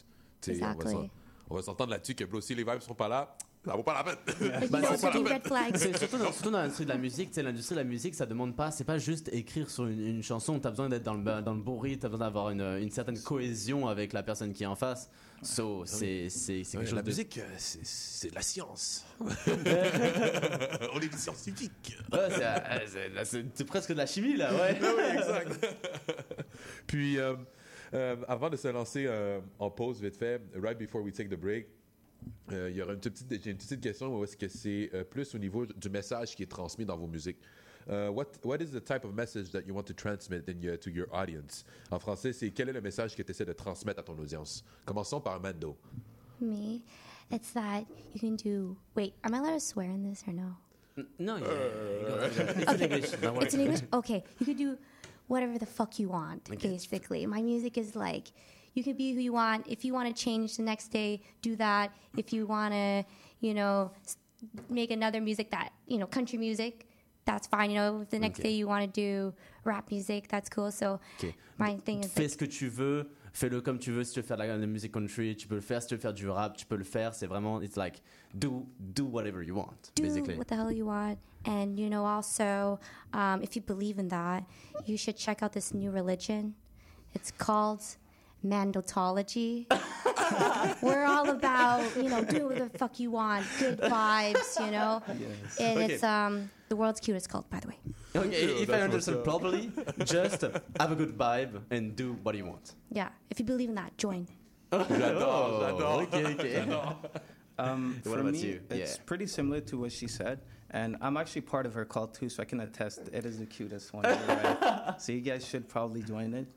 Exactly. On va s'entendre là-dessus que bro, si les vibes sont pas là, ça vaut pas la peine. Know, c'est surtout dans, surtout dans l'industrie de la musique, l'industrie de la musique, ça demande pas, c'est pas juste écrire sur une, une chanson, t'as besoin d'être dans le, dans le bon rythme, t'as besoin d'avoir une, une certaine cohésion avec la personne qui est en face. So, c'est, c'est, c'est Ouais, quelque chose la de... musique, euh, c'est- c'est de la science. On est des scientifiques. Ouais, c'est, euh, c'est- c'est- c'est presque de la chimie, là, ouais. oui, exact. Puis, euh, euh, avant de se lancer euh, en pause vite fait, right before we take the break, euh, il y aura une petite, j'ai une petite question où est-ce que c'est euh, plus au niveau du message qui est transmis dans vos musiques? Euh, what, what is the type of message that you want to transmit in your, to your audience? En français, c'est quel est le message que tu essaies de transmettre à ton audience? Commençons par Mando. Me, it's that you can do. Wait, am I allowed to swear in this or no? Non, yeah, go- it's in English? It's in English? Okay. You could do whatever the fuck you want, Okay. basically. My music is like, you can be who you want. If you want to change the next day, do that. If you want to, you know, make another music that, you know, country music, that's fine. You know, if the next Okay. day you want to do rap music, that's cool. So Ok. my thing is Fais like, ce que tu veux, fais-le comme tu veux. Si tu veux faire de la, de la musique country, tu peux le faire. Si tu veux faire du rap, tu peux le faire. C'est vraiment, it's like, do, do whatever you want, do basically. what the hell you want. And, you know, also, um, if you believe in that, you should check out this new religion. It's called Mandotology. We're all about, you know, do what the fuck you want, good vibes, you know? Yes. And Okay. it's um, the world's cutest cult, by the way. Okay, if I understand properly, just have a good vibe and do what you want. Yeah, if you believe in that, join. J'adore, j'adore. Ok, ok. Um, What for about me, you? it's Yeah. pretty similar to what she said, and I'm actually part of her cult too, so I can attest it is the cutest one. right? so you guys should probably join it.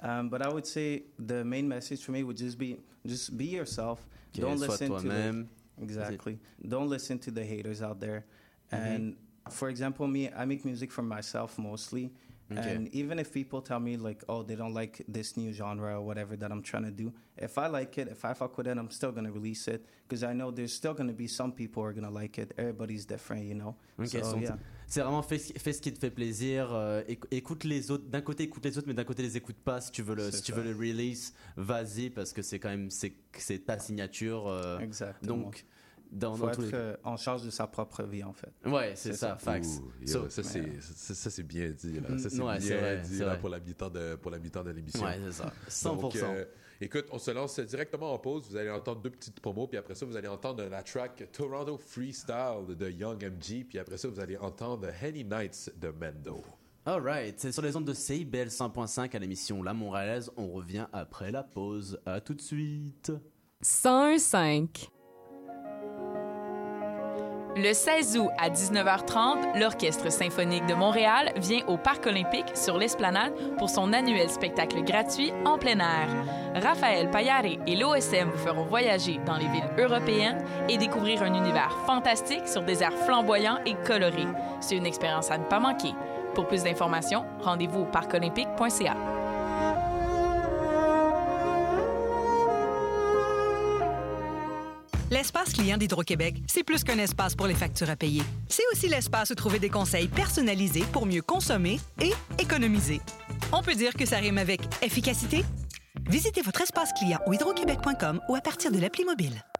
Um, but I would say the main message for me would just be just be yourself. Ok, Don't listen to the, toi-même. exactly. Don't listen to the haters out there. Mm-hmm. And for example, me, I make music for myself mostly. Okay. And even if people tell me like, oh, they don't like this new genre or whatever that I'm trying to do, if I like it, if I fuck with it, I'm still gonna release it because I know there's still gonna be some people who are gonna like it. Everybody's different, you know. Ok, so son- yeah, C'est vraiment fais, ce- fais ce qui te fait plaisir. euh, éc- écoute les autres. D'un côté, écoute les autres, mais d'un côté, les écoute pas. Si tu veux le, si tu veux le release, vas-y parce que c'est quand même c'est c'est ta signature. euh, exactement. donc, dans, faut dans tous être les euh, en charge de sa propre vie en fait. Ouais, c'est ça, ça. Ouh, So- ça, c'est, ça, ça, c'est bien dit. Là. Ça, c'est Ouais, bien c'est vrai, dit là, pour, la mi-temps de, pour mi-temps de l'émission. Ouais, c'est ça. 100%. Donc, euh, écoute, on se lance directement en pause. Vous allez entendre deux petites promos, puis après ça, vous allez entendre la track Toronto Freestyle de Young MG, puis après ça, vous allez entendre Henny Nights de Mendo. Alright, c'est sur les ondes de CIBL 100.5 à l'émission La Montréalaise. On revient après la pause. À tout de suite. 101.5. Le 16 août à 19h30, l'Orchestre symphonique de Montréal vient au Parc olympique sur l'Esplanade pour son annuel spectacle gratuit en plein air. Raphaël Payare et l'OSM vous feront voyager dans les villes européennes et découvrir un univers fantastique sur des airs flamboyants et colorés. C'est une expérience à ne pas manquer. Pour plus d'informations, rendez-vous au parcolympique.ca. L'espace client d'Hydro-Québec, c'est plus qu'un espace pour les factures à payer. C'est aussi l'espace où trouver des conseils personnalisés pour mieux consommer et économiser. On peut dire que ça rime avec efficacité? Visitez votre espace client au hydroquebec.com ou à partir de l'appli mobile.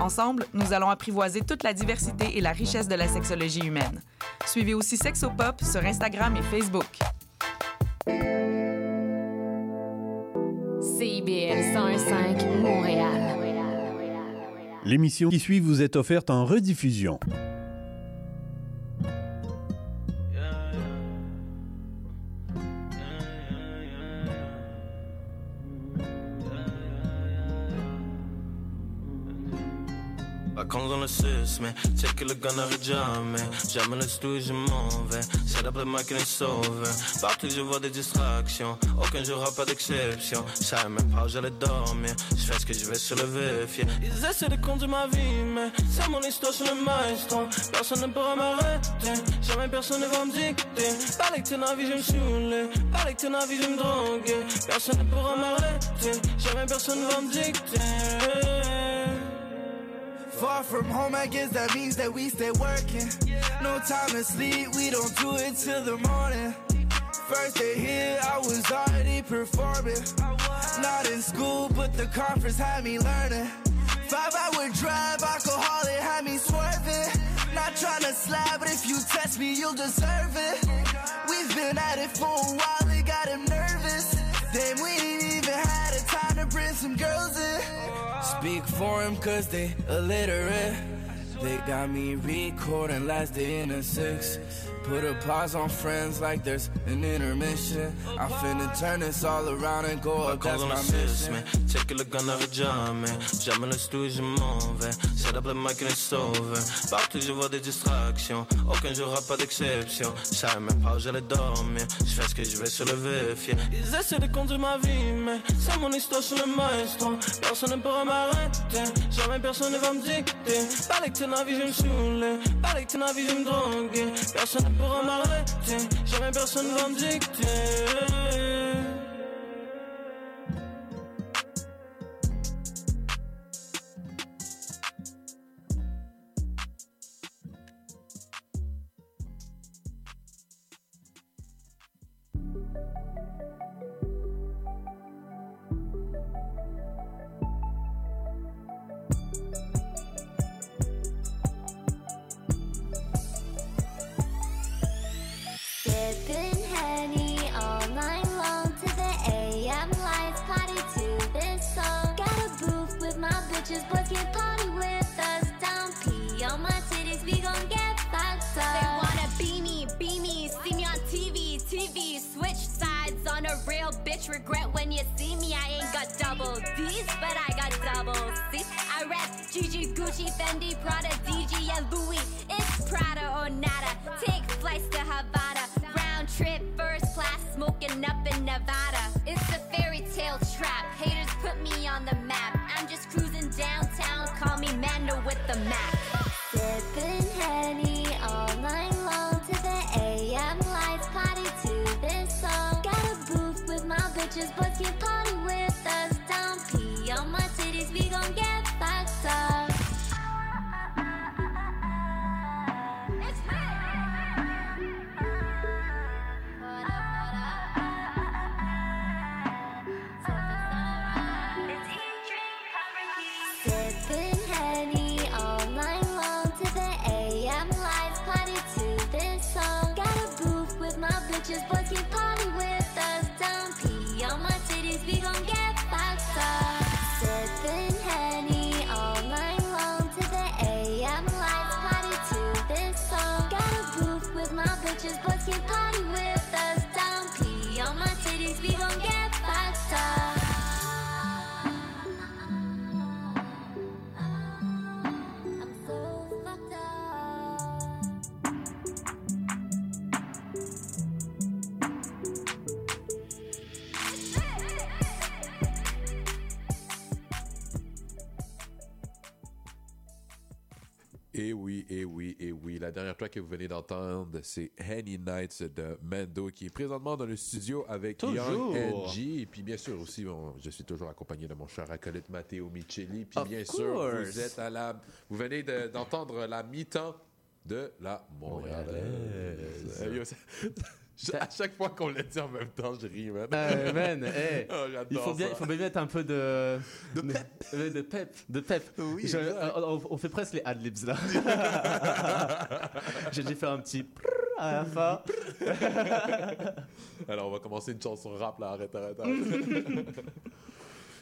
Ensemble, nous allons apprivoiser toute la diversité et la richesse de la sexologie humaine. Suivez aussi Sexopop sur Instagram et Facebook. CIBL 101.5 Montréal. L'émission qui suit vous est offerte en rediffusion. Vacances dans le 6, mais check le gars n'arrête jamais. Jamais le studio, je m'en vais. C'est up le mic et sauve. Partout, je vois des distractions. Aucun jour, pas d'exception. Je savais même pas où j'allais dormir. Je fais ce que je vais sur le vérifier. Ils essaient de conduire ma vie, mais c'est mon histoire sur le maestro. Personne ne pourra m'arrêter. Jamais personne ne va me dicter. Parler que ton avis, je me saouler. Parler que ton avis, je me droguer. Personne ne pourra m'arrêter. Jamais personne ne va me dicter. Far from home, I guess that means that we stay working. No time to sleep, we don't do it till the morning. First day here, I was already performing. Not in school, but the conference had me learning. Five hour drive, alcoholic had me swerving. Not trying to slide, but if you test me, you'll deserve it. We've been at it for a while, it got him nervous. Damn, we ain't even had the time to bring some girls in. Speak for him cause they illiterate. They got me recording last day in a six. Put a pause on friends like there's an intermission. I'm finna turn this all around and go up, that's my le 6, mission. mais check le gars n'arrête jamais. Jamais le studio, je m'en vais. C'est up le mic et sauve. Partout, je vois des distractions. Aucun jour, pas d'exception. Je savais même pas où j'allais dormir. Je fais ce que je vais sur le vérifier. Ils essaient de conduire ma vie, mais c'est mon histoire sur le maestro. Personne ne pourra m'arrêter. Jamais personne ne va me dicter. Parler ton avis, je me saouler. Parler que je me droguer. Personne ne pourra m'arrêter. Jamais personne ne va me dicter. Real bitch. Regret when you see me. I ain't got double D's, but I got double C's. I rap Gigi, Gucci, Fendi, Prada, DG, and Louis. It's Prada or nada. Take flights to Havana. Round trip, first class, smoking up in Nevada. It's a fairy tale trap. Haters put me on the map. I'm just cruising downtown. Call me Mando with the map. Que vous venez d'entendre, c'est Henny Nights de Mando, qui est présentement dans le studio avec Toujours. Young NG. Et puis bien sûr aussi, bon, je suis toujours accompagné de mon cher acolyte Matteo Micheli. Puis Of bien sûr, vous êtes à la, vous venez de- d'entendre la mi-temps de la Montréalaise. à chaque fois qu'on le dit en même temps, je ris, man. Euh, man, hey, Oh, il faut bien, ça. il faut bien mettre un peu de de pep, de pep, de pep. Oui, Je- exact. on, on fait presque les adlibs là. J'ai dû faire un petit à la fin. Alors, on va commencer une chanson rap, là. Arrête, arrête, arrête.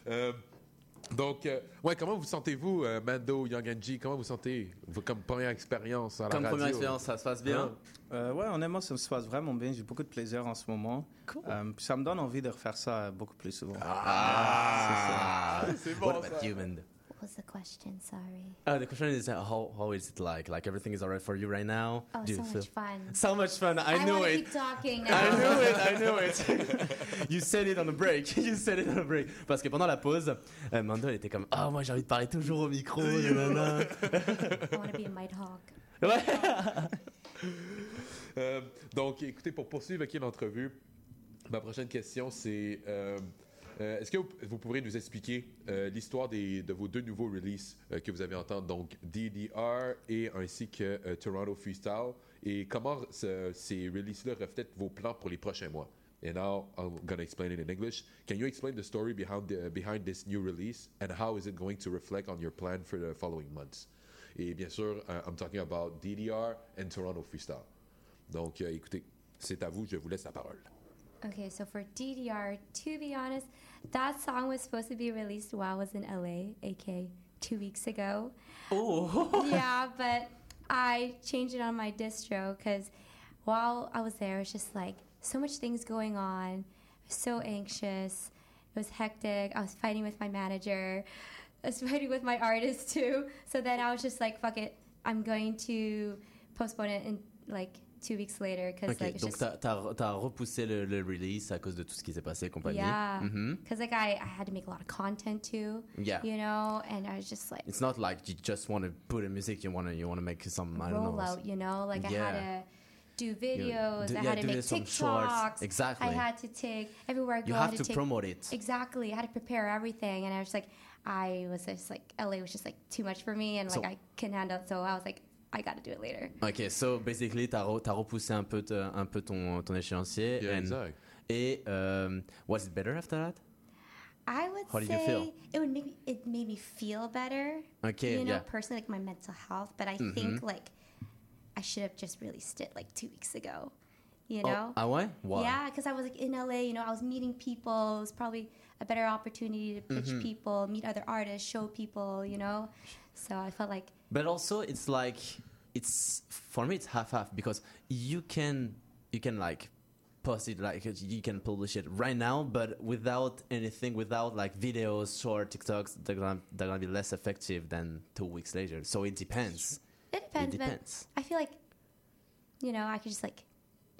Euh, donc, euh, ouais, comment vous sentez-vous, euh, Mando, Young NG? Comment vous sentez vous, comme première expérience à la Comme radio? première expérience, ça se passe bien? Hein? Euh, ouais, honnêtement, ça se passe vraiment bien. J'ai beaucoup de plaisir en ce moment. Euh, puis ça me donne envie de refaire ça euh, beaucoup plus souvent. Ah, c'est What about you, man? Was the question? Sorry. Uh, the question is uh, how how is it like? Like everything is alright for you right now? Oh, Do so much fun. So much fun. I, I knew it. keep talking I now. knew it. I knew it. you said it on the break. You said it on the break. Parce que pendant la pause, euh, Mando elle était comme ah moi j'ai envie de parler toujours au micro. nanana. I want to be a Might Hawk. Euh, donc, écoutez, pour poursuivre avec l'entrevue, ma prochaine question, c'est euh, euh, est-ce que vous, vous nous expliquer euh, l'histoire de vos deux nouveaux releases euh, que vous avez entendre, donc DDR et ainsi que euh, Toronto Freestyle, et comment ce- ces releases-là reflètent vos plans pour les prochains mois? And now I'm going to explain it in English. Can you explain the story behind the, behind this new release and how is it going to reflect on your plan for the following months? Et bien sûr, uh, I'm talking about DDR and Toronto Freestyle. Donc, écoutez, c'est à vous, je vous laisse la parole. Okay, so for DDR, to be honest, that song was supposed to be released while I was in LA, aka two weeks ago. Oh. yeah, but I changed it on my distro because while I was there, it was just like so much things going on, I was so anxious. It was hectic. I was fighting with my manager. I was fighting with my artist too. So then I was just like, fuck it. I'm going to postpone it and like two weeks later because Ok, like it's donc just t'as t'as repoussé le, le release à cause de tout ce qui s'est passé compagnie. Yeah, mm-hmm. because like I, I had to make a lot of content too. Yeah. You know, and I was just like It's not like you just want to put in music. You want to you want to make some I don't know. out. You know, like I had to do videos. do- I yeah, had to make. TikToks. Exactly. I had to take everywhere I go. You I have had to take, promote it. Exactly. I had to prepare everything, and I was like, I was just like, LA was just like too much for me, and like I couldn't handle it. So I was like, I got to do it later. Ok, so basically, t'as re- t'as repoussé un peu, te- un peu ton, ton échéancier. Yeah, and- exact. Et um, was it better after that? I would How did you say feel? it would make me, it made me feel better. Okay, you know, yeah. personally, like my mental health. But I Mhm. think like I should have just released it like two weeks ago. You Oh, know? ah ouais? Why? Yeah, because I was like in LA. You know, I was meeting people. It was probably a better opportunity to pitch Mhm. people, meet other artists, show people. You know, so I felt like But also, it's like it's for me, it's half half because you can you can like post it like you can publish it right now, but without anything, without like videos, short TikToks, they're gonna they're gonna be less effective than two weeks later. So it depends. it depends. It depends. I feel like, you know, I could just like,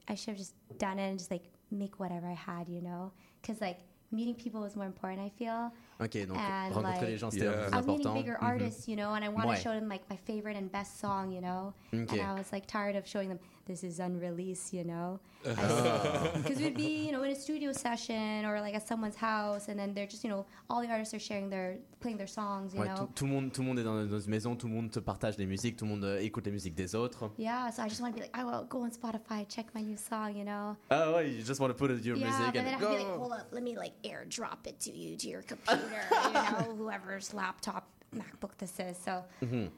I should have just done it and just like make whatever I had. You know, because like meeting people was more important. I feel. Ok, donc And, rencontrer like, les gens c'était le plus I was meeting important. bigger Mhm. artists, you know, and I want Ouais. to show them like my favorite and best song, you know. Okay. And I was like tired of showing them this is unreleased, you know. Ah. Because we'd be, you know, in a studio session or like at someone's house, and then they're just, you know, all the artists are sharing their, playing their songs, you Ouais, know. tout, tout le monde, tout le monde est dans, dans une maison, tout le monde te partage les musiques, tout le monde euh, écoute les musiques des autres. Yeah, so I just want to be like, I will go on Spotify, check my new song, you know. Ah ouais, you just want to put it in your yeah, music but then and I'd be like, go. hold up, let me like airdrop it to you to your computer, you know, whoever's laptop, MacBook this is. So Mhm.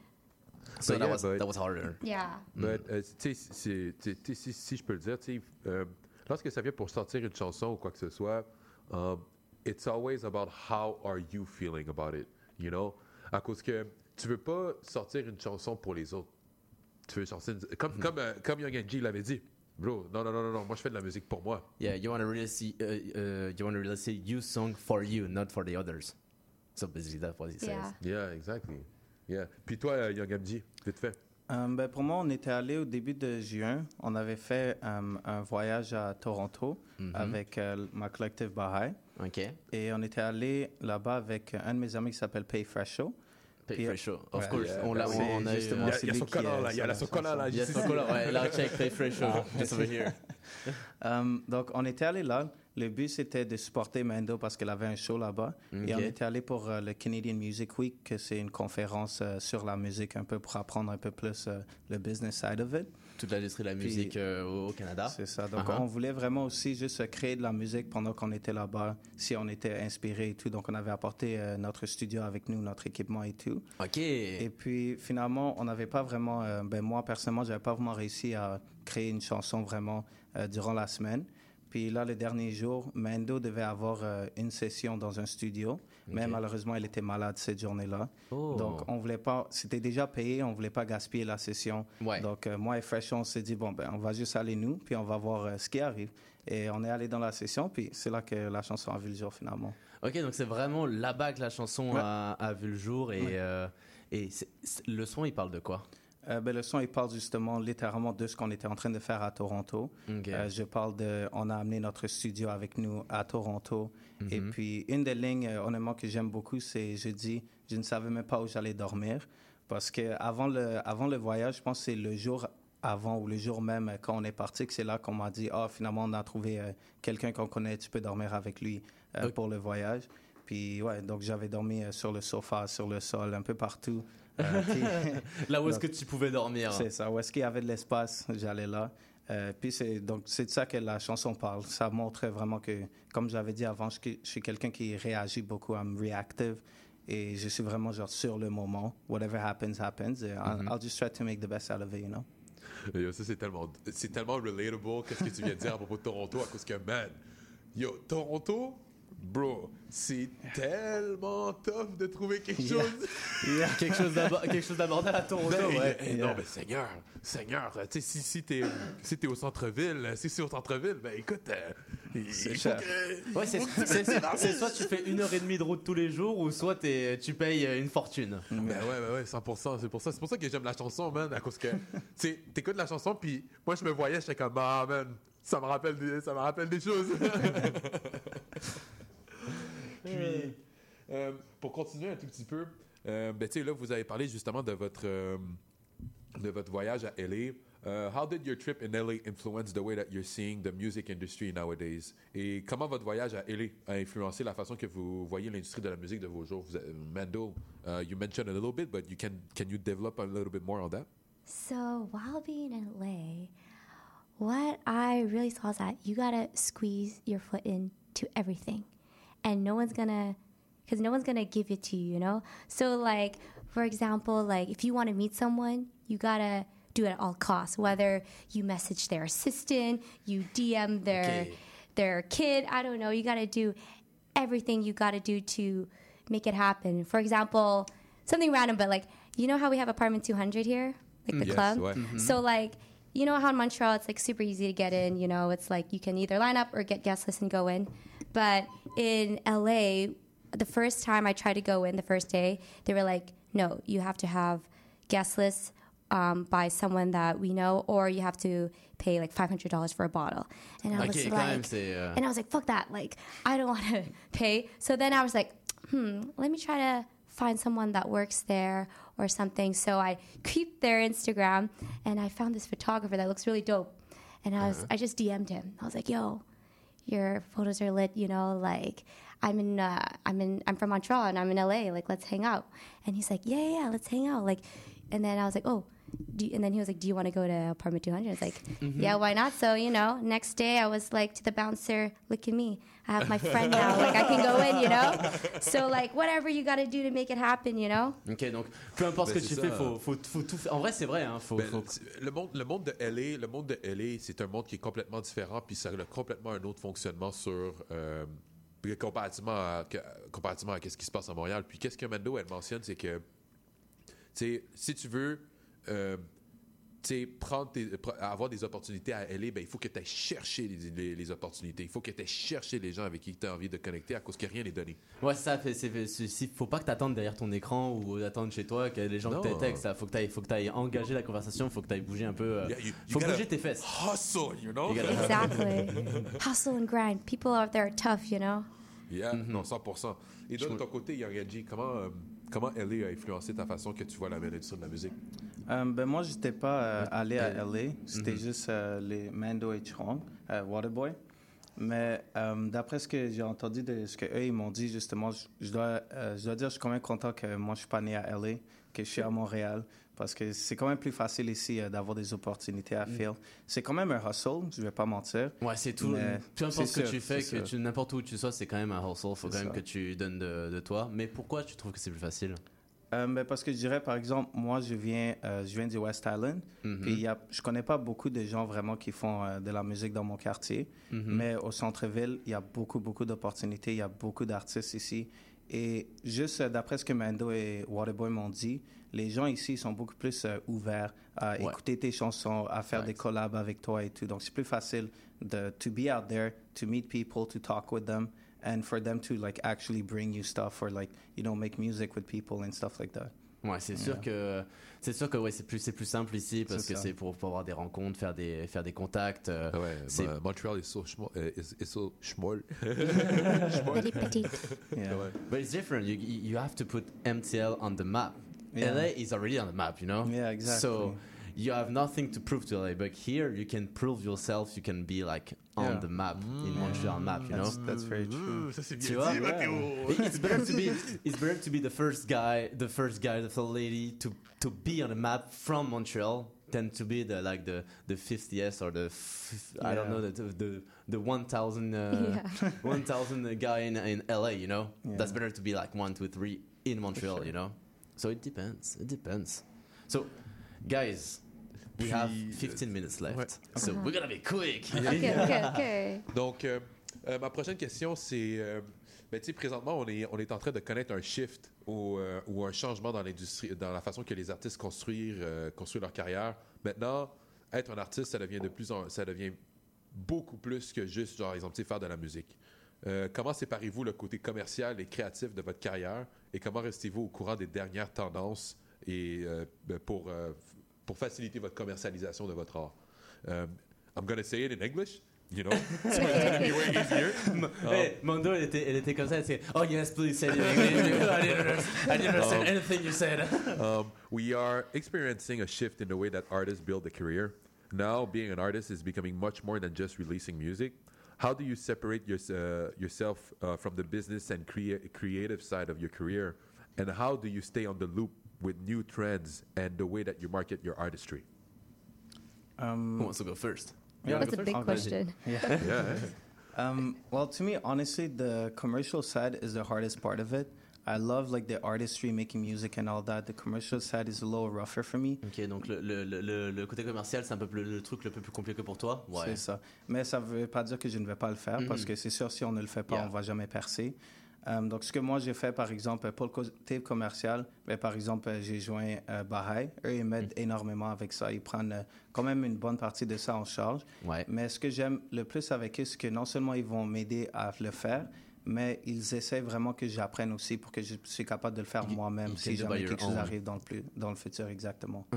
So But that yeah, was but- that was harder. yeah. But, euh, tu sais, c'est- tu sais, si, si je peux le dire, tu sais, euh, lorsque ça vient pour sortir une chanson ou quoi que ce soit, um, it's always about how are you feeling about it, you know? À cause que tu veux pas sortir une chanson pour les autres. Tu veux sortir une- comme, comme, euh, comme Young G l'avait dit. Bro, non, non, non, non, non, moi je fais de la musique pour moi. Yeah, you want to really see, uh, uh, you want to really see you song for you, not for the others. So basically, that's what he says. Yeah. Yeah, exactly. Yeah. Puis toi, euh, Young MG, vite fait. Euh, ben, pour moi, on était allé au début de juin. On avait fait euh, un voyage à Toronto Mhm. avec euh, ma collective Baha'i. Ok. Et on était allé là-bas avec un de mes amis qui s'appelle Pay Fresh Show. Pay Puis, Show, of ouais, course. On l'a- on a justement Il y a son collant, là, il y a son collant, là, Il y a son ici. collant, ouais, là, check, Pay Free Show, Ah. just over here. Um, donc, on était allé là. Le but, c'était de supporter Mando parce qu'elle avait un show là-bas. Et on était allé pour euh, le Canadian Music Week, que c'est une conférence euh, sur la musique, un peu pour apprendre un peu plus euh, le business side of it. Toute l'industrie de la Puis- musique euh, au Canada. C'est ça. Donc, Uh-huh. on voulait vraiment aussi juste créer de la musique pendant qu'on était là-bas, si on était inspiré et tout. Donc, on avait apporté notre studio avec nous, notre équipement et tout. OK. Et puis, finalement, on n'avait pas vraiment... ben, moi, personnellement, j'avais pas vraiment réussi à créer une chanson vraiment durant la semaine. Puis là, le dernier jour, Mando devait avoir euh, une session dans un studio, mais malheureusement, elle était malade cette journée-là. Oh. Donc, on voulait pas, c'était déjà payé, on voulait pas gaspiller la session. Donc, euh, moi et Fresh, on s'est dit, bon, ben, on va juste aller nous, puis on va voir euh, ce qui arrive. Et on est allé dans la session, puis c'est là que la chanson a vu le jour finalement. Ok, donc c'est vraiment là-bas que la chanson Ouais. a, a vu le jour et, Ouais. et le son, il parle de quoi? Euh, ben, le son, il parle justement littéralement de ce qu'on était en train de faire à Toronto. Euh, je parle de, on a amené notre studio avec nous à Toronto. Et Mhm. puis, une des lignes, euh, honnêtement, que j'aime beaucoup, c'est, je dis, je ne savais même pas où j'allais dormir. Parce que avant le, avant le voyage, je pense que c'est le jour avant ou le jour même euh, quand on est parti que c'est là qu'on m'a dit, ah, finalement, on a trouvé quelqu'un qu'on connaît, tu peux dormir avec lui pour le voyage. Puis, ouais, donc j'avais dormi sur le sofa, sur le sol, un peu partout. Euh, Là où est-ce que tu pouvais dormir C'est ça. Où est-ce qu'il y avait de l'espace, j'allais là. Euh, puis c'est donc c'est de ça que la chanson parle. Ça montre vraiment que, comme j'avais dit avant, je, je suis quelqu'un qui réagit beaucoup, I'm reactive, et je suis vraiment genre sur le moment. Whatever happens, happens. Et I'll, Mhm. I'll just try to make the best out of it, you know? Yo, ça, c'est tellement, c'est tellement relatable. Qu'est-ce que tu viens de dire à propos de Toronto? À cause que, man, yo, Toronto, bro, c'est tellement tough de trouver quelque Yeah. chose. quelque chose quelque chose d'abordable à Toronto, Ben, ouais. eh, Yeah. Non, mais Seigneur, Seigneur, tu sais, si, si t'es si t'es au centre-ville, si c'est au centre-ville, ben écoute, euh, C'est cher. que- Ouais, c'est soit tu fais une heure et demie de route tous les jours, ou soit t'es- tu payes euh, une fortune. Ben ouais, ouais, ouais, 100%. C'est pour ça, c'est pour ça que j'aime la chanson, man, à cause que, tu sais, t'écoutes la chanson, puis moi, je me voyais, j'étais comme, ah, man, ça me rappelle des, ça me rappelle des choses. puis, euh, pour continuer un tout petit peu, euh, ben, tu sais, là, vous avez parlé justement de votre, euh, de votre voyage à LA. Euh, how did your trip in LA influence the way that you're seeing the music industry nowadays? Et comment votre voyage à LA a influencé la façon que vous voyez l'industrie de la musique de vos jours? Vous, Mando, uh, you mentioned a little bit, but you can, can you develop a little bit more on that? So while being in LA, what I really saw is that you gotta squeeze your foot into everything, and no one's gonna, because no one's gonna give it to you, you know. So like, for example, like if you want to meet someone, you gotta do it at all costs. Whether you message their assistant, you DM their Okay. their kid, I don't know. You gotta do everything you gotta do to make it happen. For example, something random, but like you know how we have apartment 200 here, like the Mm. Yes, club. ouais. Mhm. So like you know how in Montreal it's like super easy to get in. You know, it's like you can either line up or get guest list and go in. But in LA, the first time I tried to go in the first day, they were like, no, you have to have guest lists um, by someone that we know, or you have to pay like five hundred dollars for a bottle. And I Ok, was like, euh, and I was like, fuck that. Like, I don't want to pay. So then I was like, hmm, let me try to find someone that works there or something. So I creeped their Instagram and I found this photographer that looks really dope. And I was, Uh-huh. I just DM'd him. I was like, yo, your photos are lit, you know, like I'm in, uh, I'm in, I'm from Montreal and I'm in LA. Like, let's hang out. And he's like, yeah, yeah, yeah, let's hang out. Like, and then I was like, oh, you, and then he was like, do you want to go to apartment 200? I was like, Mhm. yeah, why not? So, you know, next day I was like to the bouncer, look at me. I have my friend now. Like, I can go in, you know? So, like, whatever you got to do to make it happen, you know? Ok, donc peu importe Ben, ce que tu c'est fais, ça. faut, faut, faut tout faire. En vrai, c'est vrai, hein, faut, Ben, faut- le, monde, le monde de LA, le monde de LA, c'est un monde qui est complètement différent, puis ça a complètement un autre fonctionnement sur euh, comparativement à comparativement à ce qui se passe à Montréal. Puis qu'est-ce que Mando elle mentionne, c'est que tu sais, si tu veux euh, tu prendre tes- pr- avoir des opportunités à LA, ben, il faut que tu ailles chercher les, les- les opportunités. Il faut que tu ailles chercher les gens avec qui tu as envie de connecter à cause que rien n'est donné. Ouais, ça c'est- faut pas que t'attendes derrière ton écran ou attendre chez toi que les gens Non. te textent. ça. Faut que t'ailles, faut que t'ailles engager la conversation. Faut que t'ailles bouger un peu. euh, Yeah, you- you faut gotta bouger tes fesses. Hustle, you know? You gotta- Exactly. Hustle and grind. People out there are tough, you know? Yeah, non, 100%. Et toi, de ton côté, Edgy, comment, euh, comment LA a influencé ta façon que tu vois la l'industrie de la musique? Euh, ben moi, j'étais pas euh, allé à LA. C'était mhm. juste euh, les Mando et Chong, euh, Waterboy. Mais d'après ce que j'ai entendu de ce qu'eux, ils m'ont dit, justement, je, dois, je dois dire, je suis quand même content que moi, je suis pas né à LA, que je suis à Montréal. Parce que c'est quand même plus facile ici euh, d'avoir des opportunités à Mm. Phil. C'est quand même un hustle, je vais pas mentir. Ouais, c'est tout. Peu importe ce que sûr, tu fais, que tu n'importe où tu sois, c'est quand même un hustle. Faut C'est quand même que tu donnes de, de toi. Mais pourquoi tu trouves que c'est plus facile? Euh, ben, parce que je dirais, par exemple, moi, je viens, euh, je viens du West Island. Puis il y a, je connais pas beaucoup de gens vraiment qui font euh, de la musique dans mon quartier. Mhm. Mais au centre-ville, il y a beaucoup, beaucoup d'opportunités. Il y a beaucoup d'artistes ici. Et juste euh, d'après ce que Mando et Waterboy m'ont dit, les gens ici sont beaucoup plus euh, ouverts à Ouais. écouter tes chansons, à faire des collabs avec toi et tout. Donc c'est plus facile de to be out there, to meet people, to talk with them, and for them to like actually bring you stuff or like you know make music with people and stuff like that. Ouais, c'est sûr que c'est sûr que ouais, c'est plus c'est plus simple ici parce que c'est pour, pour avoir des rencontres, faire des faire des contacts. euh, ouais, bah, Montreal est so schmo- euh, is- is so schmoll. Very petite. Yeah. Ouais. But it's different. You you have to put MTL on the map. Yeah. LA is already on the map, you know? Yeah, exactly. So you have nothing to prove to LA, but here you can prove yourself. You can be like on Yeah. the map in Montreal map, you know. That's, that's very true. Ça, c'est Tu vois? dit, Mathéo. It- It's better to be it's better to be the first guy, the first guy, the first lady to to be on the map from Montreal than to be the like the the 50th or the I don't know the the the 1000 uh, Yeah. 1000 uh, guy in in LA, you know. Yeah. That's better to be like 1 2 3 in Montreal, you know. So it depends. It depends. So guys, we have Puis, 15 minutes left. ouais. So we're going to be quick. Okay, okay, okay. Donc, euh, euh, ma prochaine question, c'est. euh, ben, tu sais, présentement, on est, on est en train de connaître un shift ou, euh, ou un changement dans l'industrie, dans la façon que les artistes construisent, euh, construisent leur carrière. Maintenant, être un artiste, ça devient de plus en, ça devient beaucoup plus que juste, genre, exemple, faire de la musique. Euh, comment séparez-vous le côté commercial et créatif de votre carrière et comment restez-vous au courant des dernières tendances et euh, ben, pour, euh, pour faciliter votre commercialisation de votre art? Um, I'm going to say it in English, you know, so it's going to be way easier. Um, Hey, Mondo, elle était, elle était comme ça, elle était Oh yes, please say it in English. I didn't understand, I didn't understand Um, anything you said. um, we are experiencing a shift in the way that artists build a career. Now, being an artist is becoming much more than just releasing music. How do you separate your, uh, yourself uh, from the business and crea- creative side of your career? And how do you stay on the loop with new trends and the way that you market your artistry? Um, Who wants to go first? Yeah, That's a big Okay. question. Yeah. Yeah. Um, well, to me, honestly, the commercial side is the hardest part of it. I love like the artistry, making music, and all that. The commercial side is a little rougher for me. Ok, donc le, le, le, le côté commercial, c'est un peu plus, le truc le peu plus compliqué pour toi Ouais. C'est ça. Mais ça ne veut pas dire que je ne vais pas le faire parce Mhm. que c'est sûr, si on ne le fait pas, Yeah. on ne va jamais percer. Euh, donc, ce que moi j'ai fait, par exemple, pour le côté commercial, ben, par exemple, euh, j'ai joint euh, Baha'i. Eux, ils m'aident Mm. énormément avec ça. Ils prennent quand même une bonne partie de ça en charge. Ouais. Mais ce que j'aime le plus avec eux, c'est que non seulement ils vont m'aider à le faire, mais ils essaient vraiment que j'apprenne aussi pour que je sois capable de le faire moi-même si jamais quelque chose own. arrive dans le, plus, dans le futur, exactement.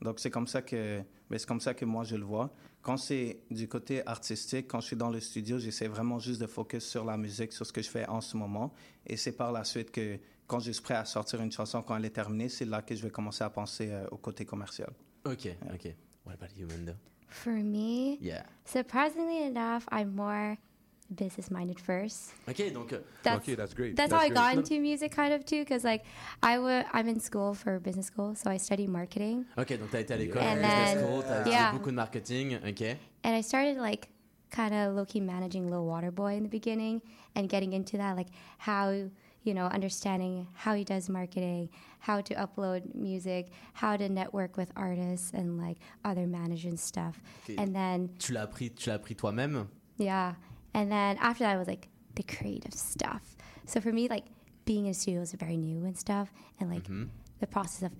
Donc c'est comme ça que ben, c'est comme ça que moi je le vois. Quand c'est du côté artistique, quand je suis dans le studio, j'essaie vraiment juste de focus sur la musique, sur ce que je fais en ce moment. Et c'est par la suite que quand je suis prêt à sortir une chanson, quand elle est terminée, c'est là que je vais commencer à penser euh, au côté commercial. Ok, ok. What about you, Mando? For me, Yeah. surprisingly enough, I'm more business minded first. Ok, donc. euh, That's, Okay, that's great. That's, That's how I got into music, kind of too, because like I would, I'm in school for business school, so I study marketing, Ok, donc t'as été à l'école, And business then- school, t'as Yeah. fait beaucoup de marketing. Ok. and I started like kind of low key managing Lil Waterboy in the beginning, and getting into that, like how you know understanding how he does marketing, how to upload music, how to network with artists and like other managers and stuff, Ok. and then Tu l'as appris, tu l'as appris toi-même. Yeah. And then after that, it was like the creative stuff. So for me, like being in a studio is very new and stuff. And like Mhm. the process of,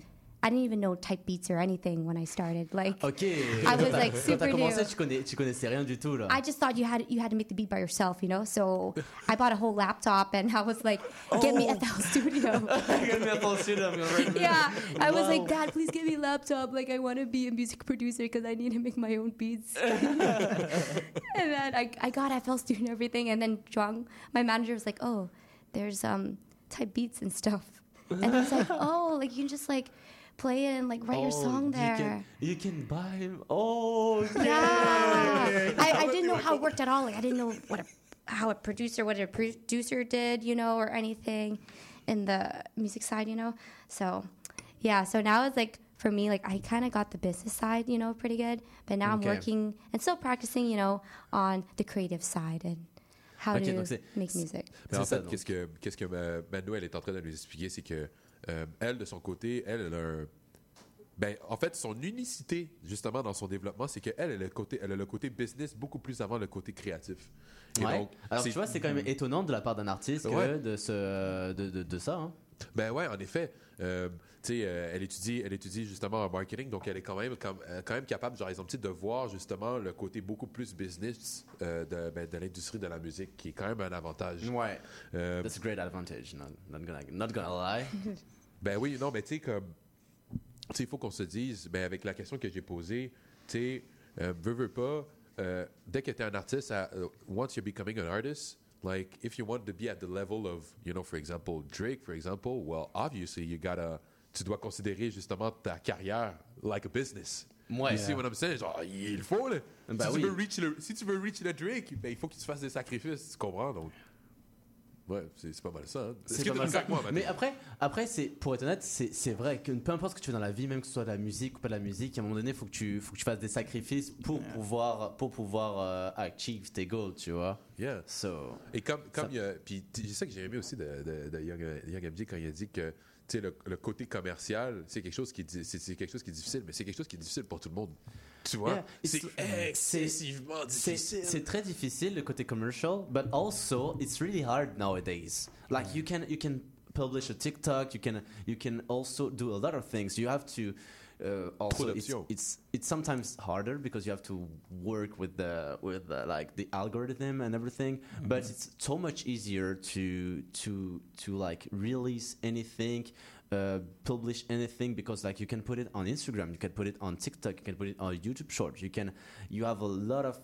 I didn't even know type beats or anything when I started. Like, Ok. I was like super new. tu, connais, tu connaissais rien du tout là. I just thought you had you had to make the beat by yourself, you know. So I bought a whole laptop and I was like, "Get me FL Studio." Get me FL Studio. yeah, I was like, "Dad, please give me a laptop. Like, I want to be a music producer because I need to make my own beats." and then I, I got FL Studio and everything. And then Zhuang, my manager, was like, "Oh, there's um type beats and stuff." and he's like, "Oh, like you can just like play it and like write your Oh, song you there." can, you can buy him. Oh, Yeah, I, I didn't know how it worked at all. Like I didn't know what a, how a producer, what a producer did, you know, or anything in the music side, you know. So, yeah. So now it's like for me, like I kind of got the business side, you know, pretty good. But now Okay. I'm working and still practicing, you know, on the creative side and how Ok, to donc make music. Mais en fait, qu'est-ce que, qu'est-ce que Manuel est en train de nous expliquer, c'est que euh, elle, de son côté, elle, elle a un. Ben, en fait, son unicité, justement, dans son développement, c'est qu'elle, elle a, le côté, elle a le côté business beaucoup plus avant le côté créatif. Et Ouais. donc, Alors, tu vois, c'est quand même étonnant de la part d'un artiste que Ouais. de, ce, de, de, de ça. hein. Ben ouais, en effet. Euh, euh, elle étudie, elle étudie justement en marketing, donc elle est quand même, quand, euh, quand même capable, genre exemple, de voir justement le côté beaucoup plus business euh, de, ben, de l'industrie de la musique, qui est quand même un avantage. Ouais. Euh, That's a great advantage, not, not, gonna, not gonna lie. Ben oui, non, mais tu sais, comme. Tu sais, il faut qu'on se dise, ben avec la question que j'ai posée, tu sais, euh, veux, veux pas, dès que tu es un artiste, à- euh, once you're becoming an artist, like, if you want to be at the level of, you know, for example, Drake, for example, well, obviously, you gotta. Tu dois considérer justement ta carrière like a business. Ouais. You see what I'm saying? Genre, il faut, là. Ben si, oui. tu veux reach le, si tu veux reach le Drake, ben, il faut que tu fasses des sacrifices, tu comprends? Donc, ouais, c'est pas mal ça. hein. C'est pas mal ça? moi, Mathieu? Mais après, après c'est pour être honnête, c'est vrai que peu importe ce que tu fais dans la vie, même que ce soit de la musique ou pas de la musique, à un moment donné, faut que tu faut que tu fasses des sacrifices pour pouvoir pour pouvoir euh, achieve tes goals, tu vois. Yeah. So. Et comme, comme Ça- il y a- puis c'est ça que j'ai aimé aussi de, de, de Young, Young MD quand il a dit que tu sais, le, le côté commercial, c'est quelque chose qui est, c'est, quelque chose qui est difficile, mais c'est quelque chose qui est difficile pour tout le monde. Tu vois? Yeah, c'est excessivement difficile. C'est très difficile le côté commercial, but also it's really hard nowadays. Like you can you can publish a TikTok, you can you can also do a lot of things. You have to uh, also it's, it's it's sometimes harder because you have to work with the with the, like the algorithm and everything. But it's so much easier to to to like release anything. Uh, publish anything because like you can put it on Instagram, you can put it on TikTok, you can put it on YouTube shorts You can, you have a lot of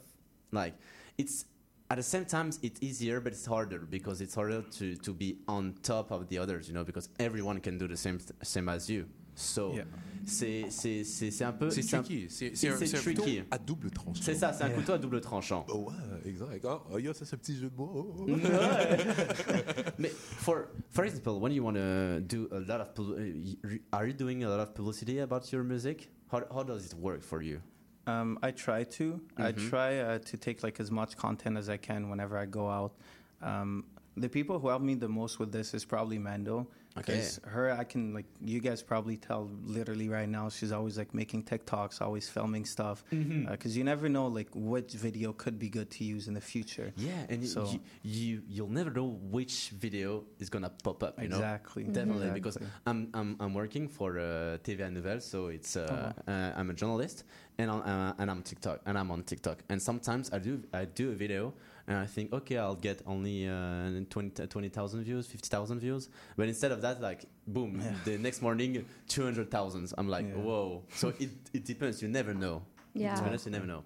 like it's at the same time it's easier but it's harder because it's harder to to be on top of the others, you know, because everyone can do the same same as you. So Yeah. c'est c'est c'est c'est un peu C'est tricky. C'est, c'est un, c'est c'est un tricky. couteau à double tranchant. C'est ça, c'est un couteau à double tranchant. Oh, ouais, exact. Ah, oh, yeah, ça, c'est un petit jeu de mots. Oh, oh. Mais for for example, when you want to do a lot of, pub- y- are you doing a lot of publicity about your music? How how does it work for you? Um, I try to. I Mhm. try uh, to take like as much content as I can whenever I go out. Um, the people who help me the most with this is probably Mando. Okay. Because her, I can like you guys probably tell literally right now. She's always like making TikToks, always filming stuff. Because you never know like which video could be good to use in the future. Yeah, and so you, you you'll never know which video is gonna pop up. You know? Exactly. Mhm. definitely because I'm I'm I'm working for uh, TVA Nouvelle, so it's uh, Uh-huh. uh, I'm a journalist and I'm, uh, and I'm TikTok and I'm on TikTok and sometimes I do I do a video and I think okay I'll get only uh, 20 views, fifty thousand views, but instead of that like boom the next morning two hundred thousands. I'm like Yeah. whoa. So it it depends. You never know. Yeah. To be honest, you never know.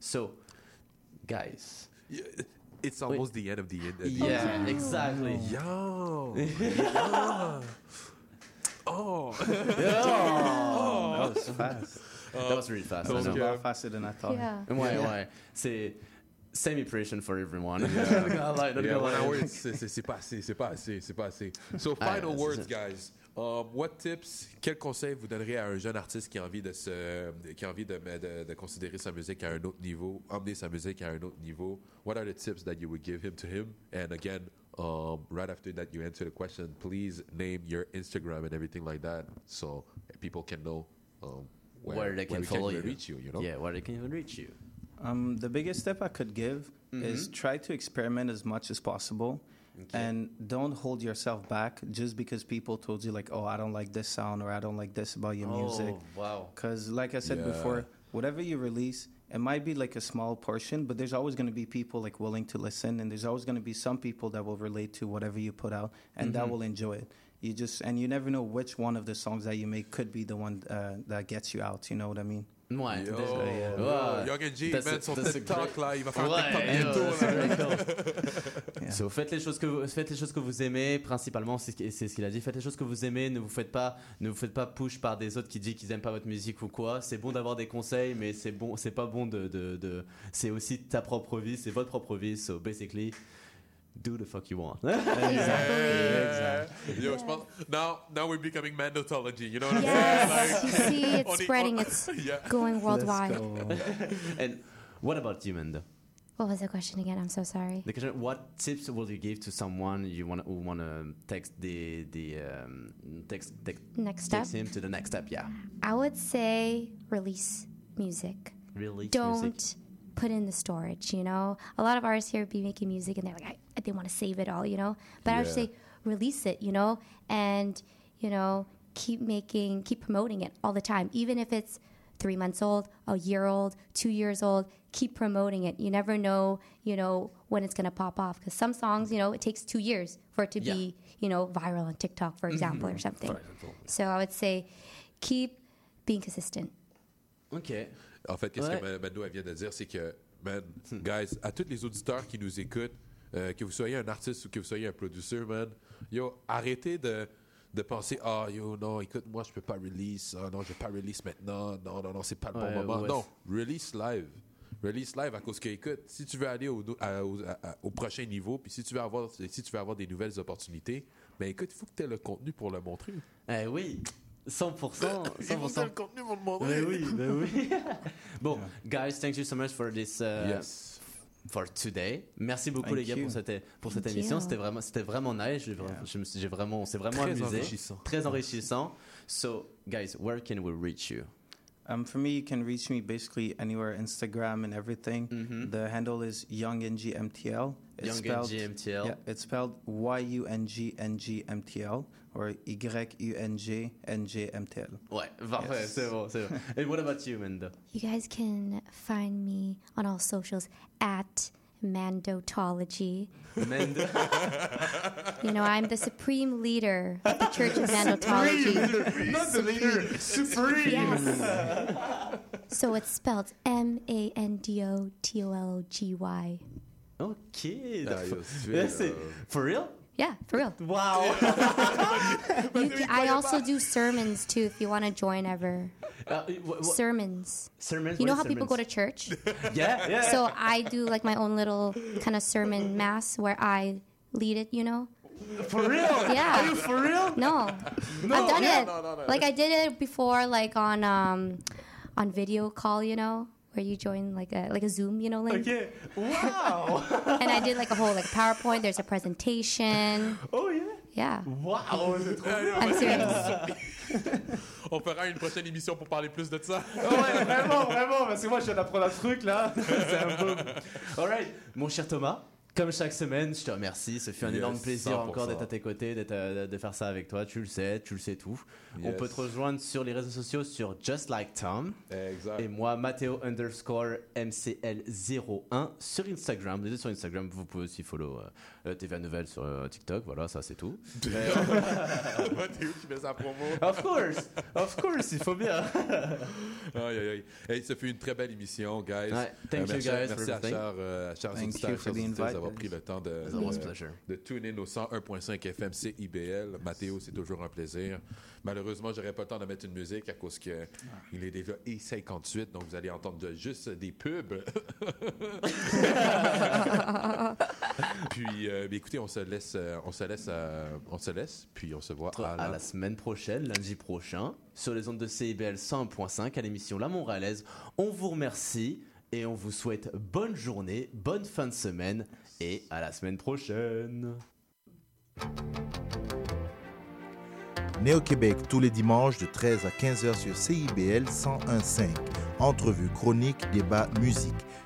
So, guys. It's almost the end of the end. Yeah, interview. exactly. Yo. Yeah. Oh. Oh. That was fast. That was really fast. That was a lot faster than I thought. Yeah. Ouais, Yeah. ouais. C'est same impression for everyone. Yeah. Not lie, not Yeah, one hour, c'est, pas assez, c'est pas assez, c'est pas assez. So, Ah, final words, guys. Um, what tips, quels conseils vous donneriez à un jeune artiste qui a envie de se, qui a envie de, de, de considérer sa musique à un autre niveau, emmener sa musique à un autre niveau? What are the tips that you would give him to him? And again, um, right after that you answer the question, please name your Instagram and everything like that, so people can know um, where, Where they can we follow even you. reach you. You know? Yeah, where they can even reach you. Um, the biggest step I could give is Mhm. try to experiment as much as possible. And don't hold yourself back just because people told you, like, oh, I don't like this sound or I don't like this about your music. Oh, wow. Because, like I said Yeah. before, whatever you release, it might be like a small portion, but there's always going to be people like willing to listen, and there's always going to be some people that will relate to whatever you put out, and that Mhm. will enjoy it. You just and you never know which one of the songs that you make could be the one uh, that gets you out. You know what I mean? Ouais, Yo, Ouais. Young and G, man, son TikTok, great- là, il va faire un Ouais, TikTok yo, bientôt, c'est là. So, faites les choses que vous, faites les choses que vous aimez principalement c'est ce qui- c'est ce qu'il a dit faites les choses que vous aimez ne vous faites pas ne vous faites pas push par des autres qui disent qu'ils aiment pas votre musique ou quoi c'est bon d'avoir des conseils mais c'est bon c'est pas bon de, de, de- c'est aussi ta propre vie c'est votre propre vie so basically do the fuck you want Yeah. Yo, je pense, now, now we're becoming mandotology, you know what I'm Yes, saying? you see, it's on est- spreading, on- it's Yeah. going worldwide. and what about you Manda What was the question again? I'm so sorry. The question, what tips will you give to someone you want who want to text the the um, text, text Next text step? him to the next step? Yeah, I would say release music. Release Don't music. put in the storage, you know? A lot of artists here be making music and they're like, I, they want to save it all, you know? But I would say release it, you know? And, you know, keep making, keep promoting it all the time. Even if it's three months old, a year old, two years old, keep promoting it. You never know, you know, when it's going to pop off. Because some songs, you know, it takes two years for it to Yeah. be, you know, viral on TikTok, for example, Mhm. or something. For example. So I would say keep being consistent. Ok. En fait, qu'est-ce Ouais. que Ma- Mano elle vient de dire, c'est que, man, guys, à tous les auditeurs qui nous écoutent, euh, que vous soyez un artiste ou que vous soyez un producer, man, yo, arrêtez de, de penser, ah, yo, non, écoute, moi, je peux pas release, ah, non, je vais pas release maintenant, non, non, non, c'est pas le Ouais, bon moment. ouais. Non, release live. Release live à cause que, écoute, si tu veux aller au, à- au, à- à- au prochain niveau, puis si tu veux avoir, si tu veux avoir des nouvelles opportunités, ben écoute, il faut que tu aies le contenu pour le montrer. Eh oui, 100%. 100%. Il faut que t'aies le contenu pour le montrer. Mais oui, mais oui. bon, guys, thank you so much for this. uh, Yes. For today. Merci beaucoup Thank les gars you. pour cette pour cette Thank émission. you. C'était vraiment c'était vraiment nice. J'ai vraiment, je me suis- j'ai vraiment on s'est vraiment Très amusé. enrichissant. Très enrichissant. So, guys, where can we reach you? Um, for me, you can reach me basically anywhere, Instagram and everything. The handle is YoungNGMTL. It's YoungNGMTL. Yeah, it's spelled Y-U-N-G-N-G-M-T-L or Y-U-N-G-N-G-M-T-L. Ouais, parfait, Yes. c'est bon, c'est bon. And what about you, Manda? You guys can find me on all socials at Mandotology. Manda. You know, I'm the supreme leader of the Church of Mandotology. Not the leader, supreme. Yes. so it's spelled M A N D O T O L O G Y. Ok. Ah, yo, c'est- Yeah, c'est- for real? Yeah, for real. Wow. You can- I also do sermons too if you want to join ever. Uh, wh- wh- Sermons. Sermons, You know how how is people go to church? Yeah, yeah. So I do like my own little kind of sermon mass where I lead it, you know? For real? Yeah. Are you for real? No. No. I've done Yeah. it. No, no, no. Like I did it before like on um on video call, you know, where you join like a like a Zoom, you know, like Okay. Wow. and I did like a whole like PowerPoint, there's a presentation. Oh yeah. Yeah. Wow, c'est trop bien. I'm serious. On fera une prochaine émission pour parler plus de ça. Ouais, vraiment, vraiment, parce que moi je viens d'apprendre un truc là. C'est un boom. Alright, mon cher Thomas. Comme chaque semaine, je te remercie. Ce fut un Yes, énorme plaisir 100%. encore d'être à tes côtés, d'être, euh, de faire ça avec toi. Tu le sais, tu le sais tout. On peut te rejoindre sur les réseaux sociaux sur Just Like Tom. Exact. Et moi, Matteo underscore MCL01 sur Instagram. Vous êtes sur Instagram, vous pouvez aussi follow euh, euh, TVA Nouvelle sur euh, TikTok. Voilà, ça c'est tout. Euh, T'es où qui fait sa promo? Of course, of course, il faut bien. aïe, aïe, aïe. Hey, ça fait une très belle émission, guys. Ouais, thank you, merci, guys, Merci for à chers, euh, you invite, d'avoir pris le temps de, de, de tune in au 101.5 FM CIBL. Mathéo, c'est toujours un plaisir. Malheureusement, j'aurais pas le temps de mettre une musique à cause que il est déjà E58, donc vous allez entendre juste des pubs. puis, euh, écoutez, on se laisse, euh, on se laisse, euh, on se laisse, puis on se voit à, à la semaine prochaine, lundi prochain, sur les ondes de CIBL 101.5 à l'émission La Montréalaise. On vous remercie et on vous souhaite bonne journée, bonne fin de semaine et à la semaine prochaine. Néo-Québec tous les dimanches de 13 à 15h sur CIBL 101.5. Entrevue, chronique, débat, musique.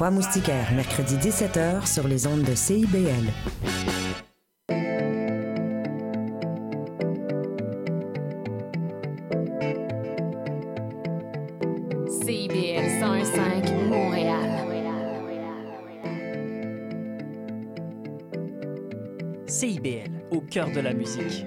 Trois Moustiquaires, mercredi 17h sur les ondes de CIBL. CIBL 105, Montréal. CIBL, au cœur de la musique.